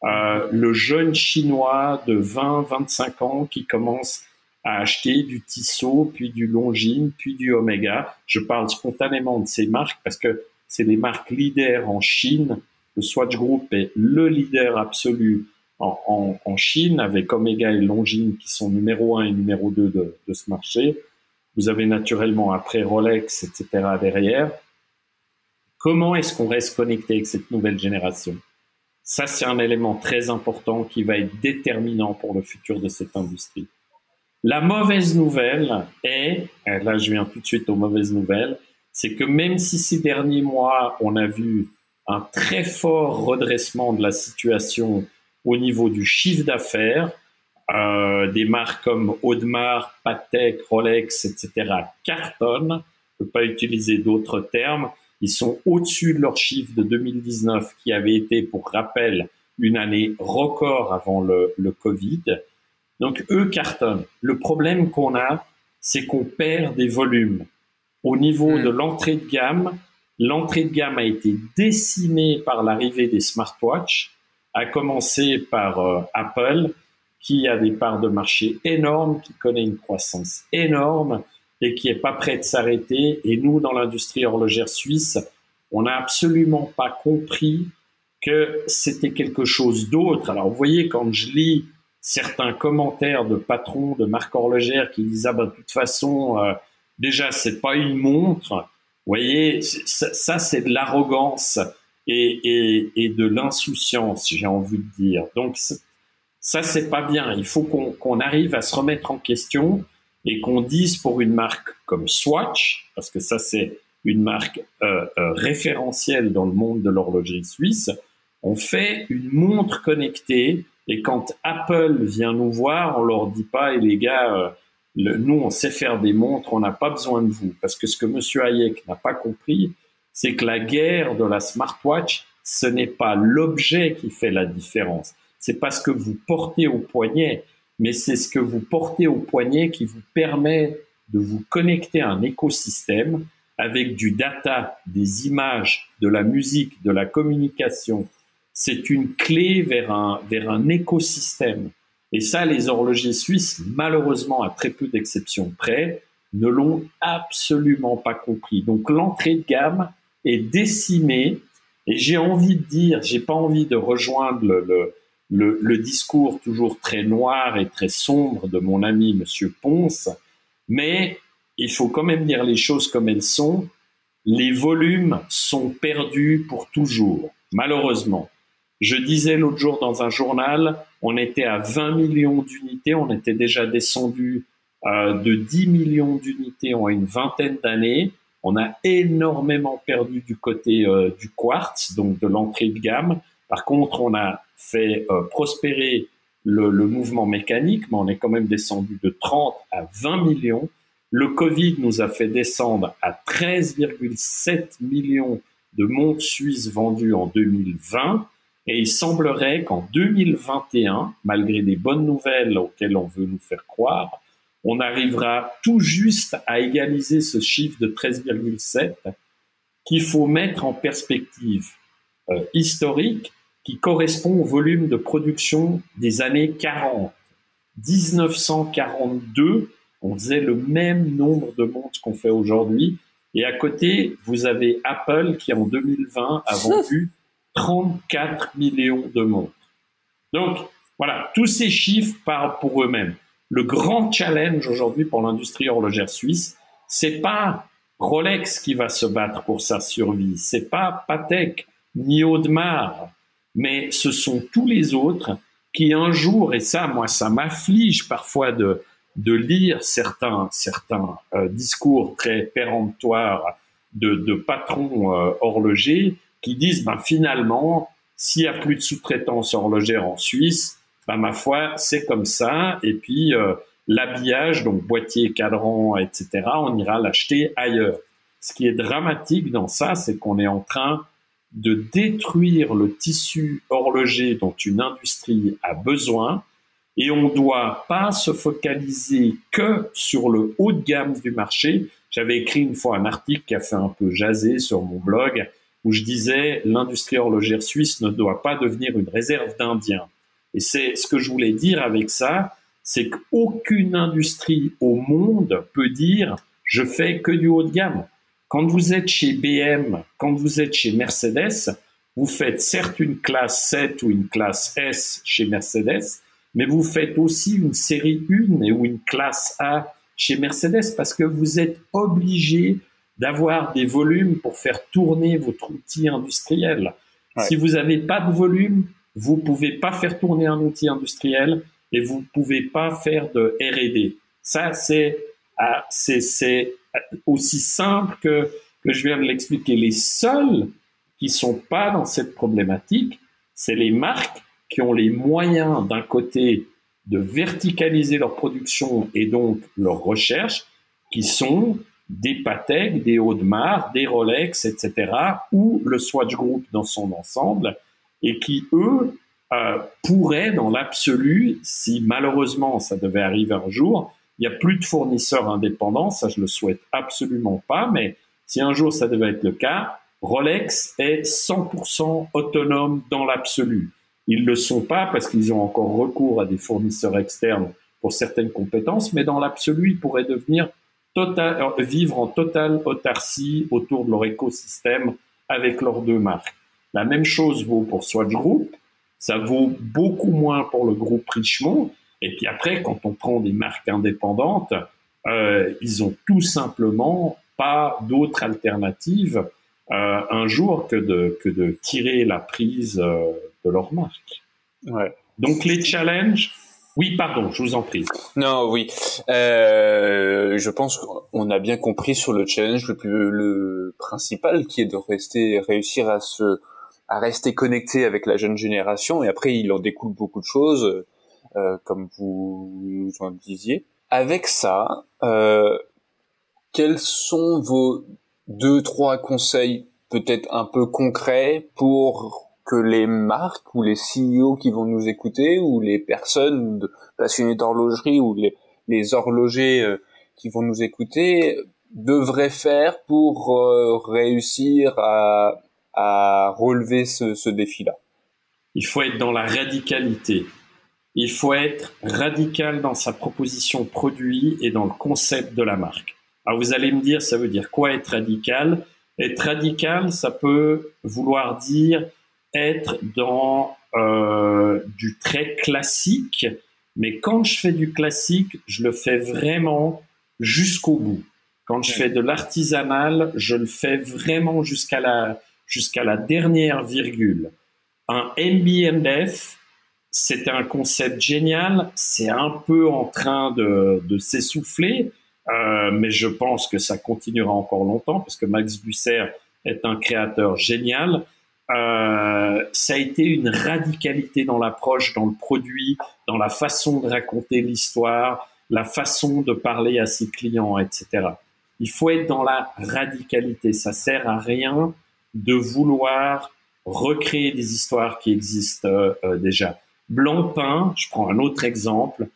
Euh, le jeune chinois de 20-25 ans qui commence à acheter du Tissot, puis du Longines, puis du Omega. Je parle spontanément de ces marques parce que c'est les marques leaders en Chine. Le Swatch Group est le leader absolu en, Chine avec Omega et Longines qui sont numéro 1 et numéro 2 de, de ce marché. Vous avez naturellement après Rolex, etc. derrière. Comment est-ce qu'on reste connecté avec cette nouvelle génération? Ça, c'est un élément très important qui va être déterminant pour le futur de cette industrie. La mauvaise nouvelle est, là je viens tout de suite aux mauvaises nouvelles, c'est que même si ces derniers mois, on a vu un très fort redressement de la situation au niveau du chiffre d'affaires, euh, des marques comme Audemars, Patek, Rolex, etc. cartonnent, je ne peux pas utiliser d'autres termes, ils sont au-dessus de leur chiffre de 2019 qui avait été, pour rappel, une année record avant le, le Covid. Donc eux cartonnent. Le problème qu'on a, c'est qu'on perd des volumes. Au niveau de hmm. l'entrée de gamme, l'entrée de gamme a été décimée par l'arrivée des smartwatches, à commencer par euh, Apple, qui a des parts de marché énormes, qui connaît une croissance énorme, et qui est pas prêt de s'arrêter. Et nous, dans l'industrie horlogère suisse, on n'a absolument pas compris que c'était quelque chose d'autre. Alors, vous voyez, quand je lis certains commentaires de patrons de marques horlogères qui disent ah ben de toute façon euh, déjà c'est pas une montre. Vous voyez ça, c'est de l'arrogance et, et, et, de l'insouciance j'ai envie de dire. Donc ça c'est pas bien. Il faut qu'on arrive à se remettre en question et qu'on dise pour une marque comme Swatch, parce que ça c'est une marque euh, euh, référentielle dans le monde de l'horlogerie suisse, on fait une montre connectée et quand Apple vient nous voir, on leur dit pas, et les gars, euh, le, nous on sait faire des montres, on n'a pas besoin de vous. Parce que ce que Monsieur Hayek n'a pas compris, c'est que la guerre de la smartwatch, ce n'est pas l'objet qui fait la différence, c'est pas ce que vous portez au poignet, mais c'est ce que vous portez au poignet qui vous permet de vous connecter à un écosystème avec du data, des images, de la musique, de la communication. C'est une clé vers un, vers un écosystème. Et ça, les horlogers suisses, malheureusement, à très peu d'exceptions près, ne l'ont absolument pas compris. Donc l'entrée de gamme est décimée. Et j'ai envie de dire, j'ai pas envie de rejoindre le, discours toujours très noir et très sombre de mon ami Monsieur Ponce, mais il faut quand même dire les choses comme elles sont. Les volumes sont perdus pour toujours, malheureusement. Je disais l'autre jour dans un journal, on était à 20 millions d'unités, on était déjà descendu euh, de 10 millions d'unités en une vingtaine d'années. On a énormément perdu du côté euh, du quartz, donc de l'entrée de gamme. Par contre, on a fait euh, prospérer le, le, mouvement mécanique, mais on est quand même descendu de 30 à 20 millions. Le Covid nous a fait descendre à 13,7 millions de montres suisses vendues en 2020. Et il semblerait qu'en 2021, malgré des bonnes nouvelles auxquelles on veut nous faire croire, on arrivera tout juste à égaliser ce chiffre de 13,7 qu'il faut mettre en perspective euh, historique qui correspond au volume de production des années 40. 1942, on faisait le même nombre de montres qu'on fait aujourd'hui. Et à côté, vous avez Apple qui en 2020 a <laughs> vendu 34 millions de montres. Donc, voilà, tous ces chiffres parlent pour eux-mêmes. Le grand challenge aujourd'hui pour l'industrie horlogère suisse, c'est pas Rolex qui va se battre pour sa survie, c'est pas Patek ni Audemars, mais ce sont tous les autres qui un jour, et ça, moi, ça m'afflige parfois de, de lire certains, certains euh, discours très péremptoires de, patrons euh, horlogers qui disent ben, finalement, s'il y a plus de sous-traitance horlogère en Suisse, ben, ma foi, c'est comme ça. Et puis euh, l'habillage, donc boîtier, cadran, etc., on ira l'acheter ailleurs. Ce qui est dramatique dans ça, c'est qu'on est en train de détruire le tissu horloger dont une industrie a besoin et on ne doit pas se focaliser que sur le haut de gamme du marché. J'avais écrit une fois un article qui a fait un peu jaser sur mon blog où je disais l'industrie horlogère suisse ne doit pas devenir une réserve d'Indiens. Et c'est ce que je voulais dire avec ça, c'est qu'aucune industrie au monde peut dire je fais que du haut de gamme. Quand vous êtes chez BM, quand vous êtes chez Mercedes, vous faites certes une classe 7 ou une classe S chez Mercedes, mais vous faites aussi une série 1 ou une classe A chez Mercedes parce que vous êtes obligé d'avoir des volumes pour faire tourner votre outil industriel. Si vous n'avez pas de volume, vous pouvez pas faire tourner un outil industriel et vous pouvez pas faire de R&D. Ça, c'est ah, c'est aussi simple que, que je viens de l'expliquer. Les seuls qui sont pas dans cette problématique, c'est les marques qui ont les moyens d'un côté de verticaliser leur production et donc leur recherche, qui sont des Patek, des Audemars, des Rolex, etc., ou le Swatch Group dans son ensemble, et qui, eux, euh, pourraient, dans l'absolu, si malheureusement ça devait arriver un jour, il n'y a plus de fournisseurs indépendants, ça je le souhaite absolument pas, mais si un jour ça devait être le cas, Rolex est 100% autonome dans l'absolu. Ils ne le sont pas parce qu'ils ont encore recours à des fournisseurs externes pour certaines compétences, mais dans l'absolu, ils pourraient devenir total, euh, vivre en totale autarcie autour de leur écosystème avec leurs deux marques. La même chose vaut pour Swatch Group, ça vaut beaucoup moins pour le groupe Richemont. Et puis après, quand on prend des marques indépendantes, euh, ils ont tout simplement pas d'autre alternative euh, un jour que de, que de tirer la prise euh, de leur marque. Ouais. Donc les challenges, oui, pardon, je vous en prie. Non, oui. Euh, je pense qu'on a bien compris sur le challenge le plus le principal qui est de rester réussir à se à rester connecté avec la jeune génération et après il en découle beaucoup de choses euh, comme vous en disiez. Avec ça, euh, quels sont vos deux trois conseils peut-être un peu concrets pour que les marques ou les CEO qui vont nous écouter ou les personnes passionnées d'horlogerie ou les, les horlogers euh, qui vont nous écouter devraient faire pour euh, réussir à, à relever ce, ce défi-là Il faut être dans la radicalité. Il faut être radical dans sa proposition produit et dans le concept de la marque. Alors vous allez me dire, ça veut dire quoi être radical? Être radical, ça peut vouloir dire être dans euh, du très classique, mais quand je fais du classique, je le fais vraiment jusqu'au bout. Quand je fais de l'artisanal, je le fais vraiment jusqu'à la, jusqu'à la dernière virgule. Un MBMF, c'est un concept génial, c'est un peu en train de, de s'essouffler, euh, mais je pense que ça continuera encore longtemps parce que Max Busser est un créateur génial. Euh, ça a été une radicalité dans l'approche, dans le produit, dans la façon de raconter l'histoire, la façon de parler à ses clients, etc. Il faut être dans la radicalité. Ça sert à rien de vouloir recréer des histoires qui existent euh, déjà. Blancpain, je prends un autre exemple,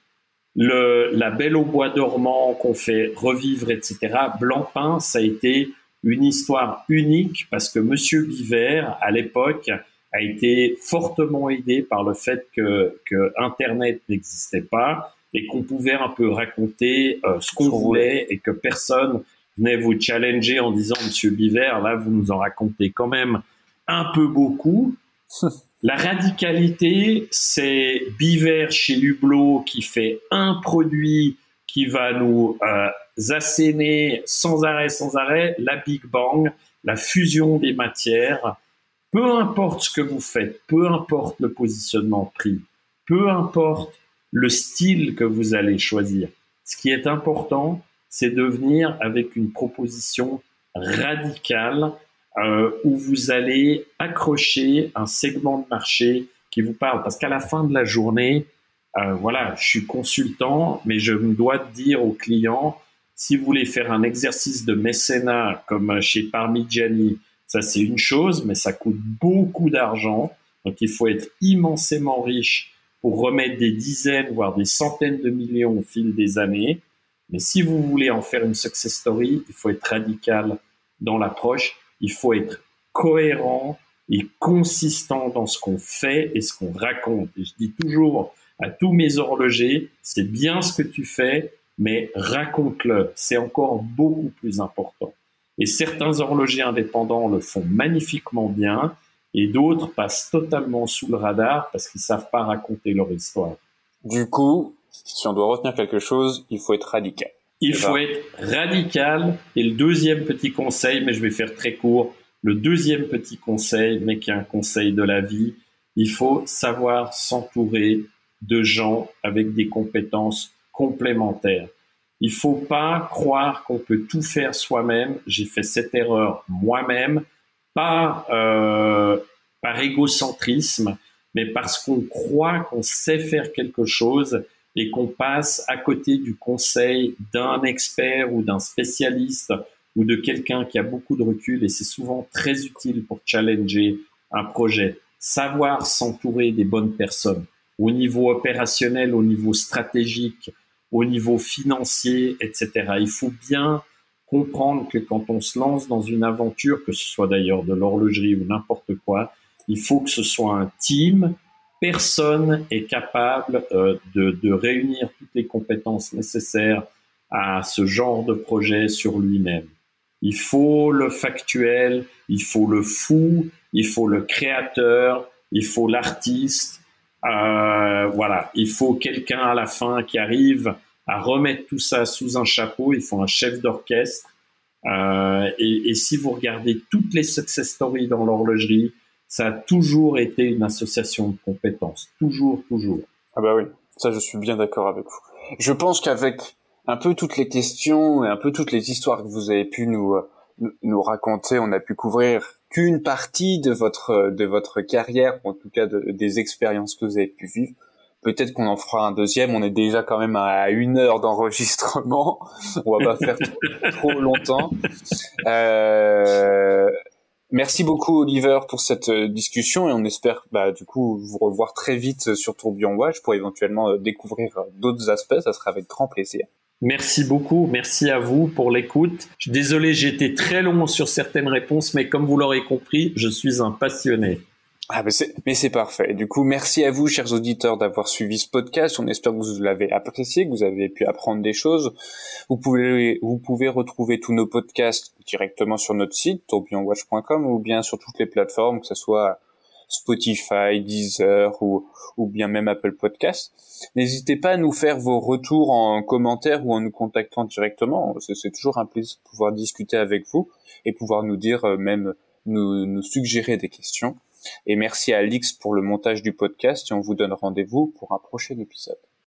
le, la Belle au bois dormant qu'on fait revivre, etc. Blancpain, ça a été une histoire unique parce que Monsieur Biver, à l'époque, a été fortement aidé par le fait que, que Internet n'existait pas et qu'on pouvait un peu raconter euh, ce qu'on voulait et que personne venait vous challenger en disant Monsieur Biver, là vous nous en racontez quand même un peu beaucoup. <laughs> La radicalité, c'est Biver chez Hublot qui fait un produit qui va nous euh, asséner sans arrêt, sans arrêt, la Big Bang, la fusion des matières. Peu importe ce que vous faites, peu importe le positionnement prix, peu importe le style que vous allez choisir. Ce qui est important, c'est de venir avec une proposition radicale euh, où vous allez accrocher un segment de marché qui vous parle. Parce qu'à la fin de la journée, euh, voilà, je suis consultant, mais je me dois dire aux clients, si vous voulez faire un exercice de mécénat comme chez Parmigiani, ça c'est une chose, mais ça coûte beaucoup d'argent. Donc il faut être immensément riche pour remettre des dizaines, voire des centaines de millions au fil des années. Mais si vous voulez en faire une success story, il faut être radical dans l'approche, il faut être cohérent et consistant dans ce qu'on fait et ce qu'on raconte. Et je dis toujours à tous mes horlogers, c'est bien ce que tu fais, mais raconte-le. C'est encore beaucoup plus important. Et certains horlogers indépendants le font magnifiquement bien et d'autres passent totalement sous le radar parce qu'ils savent pas raconter leur histoire. Du coup, si on doit retenir quelque chose, il faut être radical. Il faut être radical. Et le deuxième petit conseil, mais je vais faire très court, le deuxième petit conseil, mais qui est un conseil de la vie, il faut savoir s'entourer de gens avec des compétences complémentaires. Il faut pas croire qu'on peut tout faire soi-même. J'ai fait cette erreur moi-même, pas euh, par égocentrisme, mais parce qu'on croit qu'on sait faire quelque chose et qu'on passe à côté du conseil d'un expert ou d'un spécialiste ou de quelqu'un qui a beaucoup de recul et c'est souvent très utile pour challenger un projet. Savoir s'entourer des bonnes personnes au niveau opérationnel, au niveau stratégique, au niveau financier, etc. Il faut bien comprendre que quand on se lance dans une aventure, que ce soit d'ailleurs de l'horlogerie ou n'importe quoi, il faut que ce soit un team. Personne est capable euh, de, réunir toutes les compétences nécessaires à ce genre de projet sur lui-même. Il faut le factuel, il faut le fou, il faut le créateur, il faut l'artiste, voilà, il faut quelqu'un à la fin qui arrive à remettre tout ça sous un chapeau. Il faut un chef d'orchestre. Euh, et, et, si vous regardez toutes les success stories dans l'horlogerie, ça a toujours été une association de compétences. Toujours, toujours. Ah bah oui, ça je suis bien d'accord avec vous. Je pense qu'avec un peu toutes les questions et un peu toutes les histoires que vous avez pu nous, nous raconter, on a pu couvrir qu'une partie de votre de votre carrière, en tout cas des expériences que vous avez pu vivre. Peut-être qu'on en fera un deuxième. On est déjà quand même à une heure d'enregistrement. <laughs> On va pas faire trop, longtemps. Euh, Merci beaucoup Oliver pour cette discussion et on espère bah, du coup vous revoir très vite sur Tourbillon Watch pour éventuellement euh, découvrir euh, d'autres aspects. Ça sera avec grand plaisir. Merci beaucoup, merci à vous pour l'écoute. Désolé, j'ai été très long sur certaines réponses, mais comme vous l'aurez compris, je suis un passionné. Ah mais c'est parfait. Du coup, merci à vous, chers auditeurs, d'avoir suivi ce podcast. On espère que vous l'avez apprécié, que vous avez pu apprendre des choses. Vous pouvez vous pouvez retrouver tous nos podcasts directement sur notre site tourbillonwatch.com ou bien sur toutes les plateformes, que ce soit Spotify, Deezer ou, bien même Apple Podcasts. N'hésitez pas à nous faire vos retours en commentaire ou en nous contactant directement. C'est toujours un plaisir de pouvoir discuter avec vous et pouvoir nous dire euh, même nous, nous suggérer des questions. Et merci à Alix pour le montage du podcast et on vous donne rendez-vous pour un prochain épisode.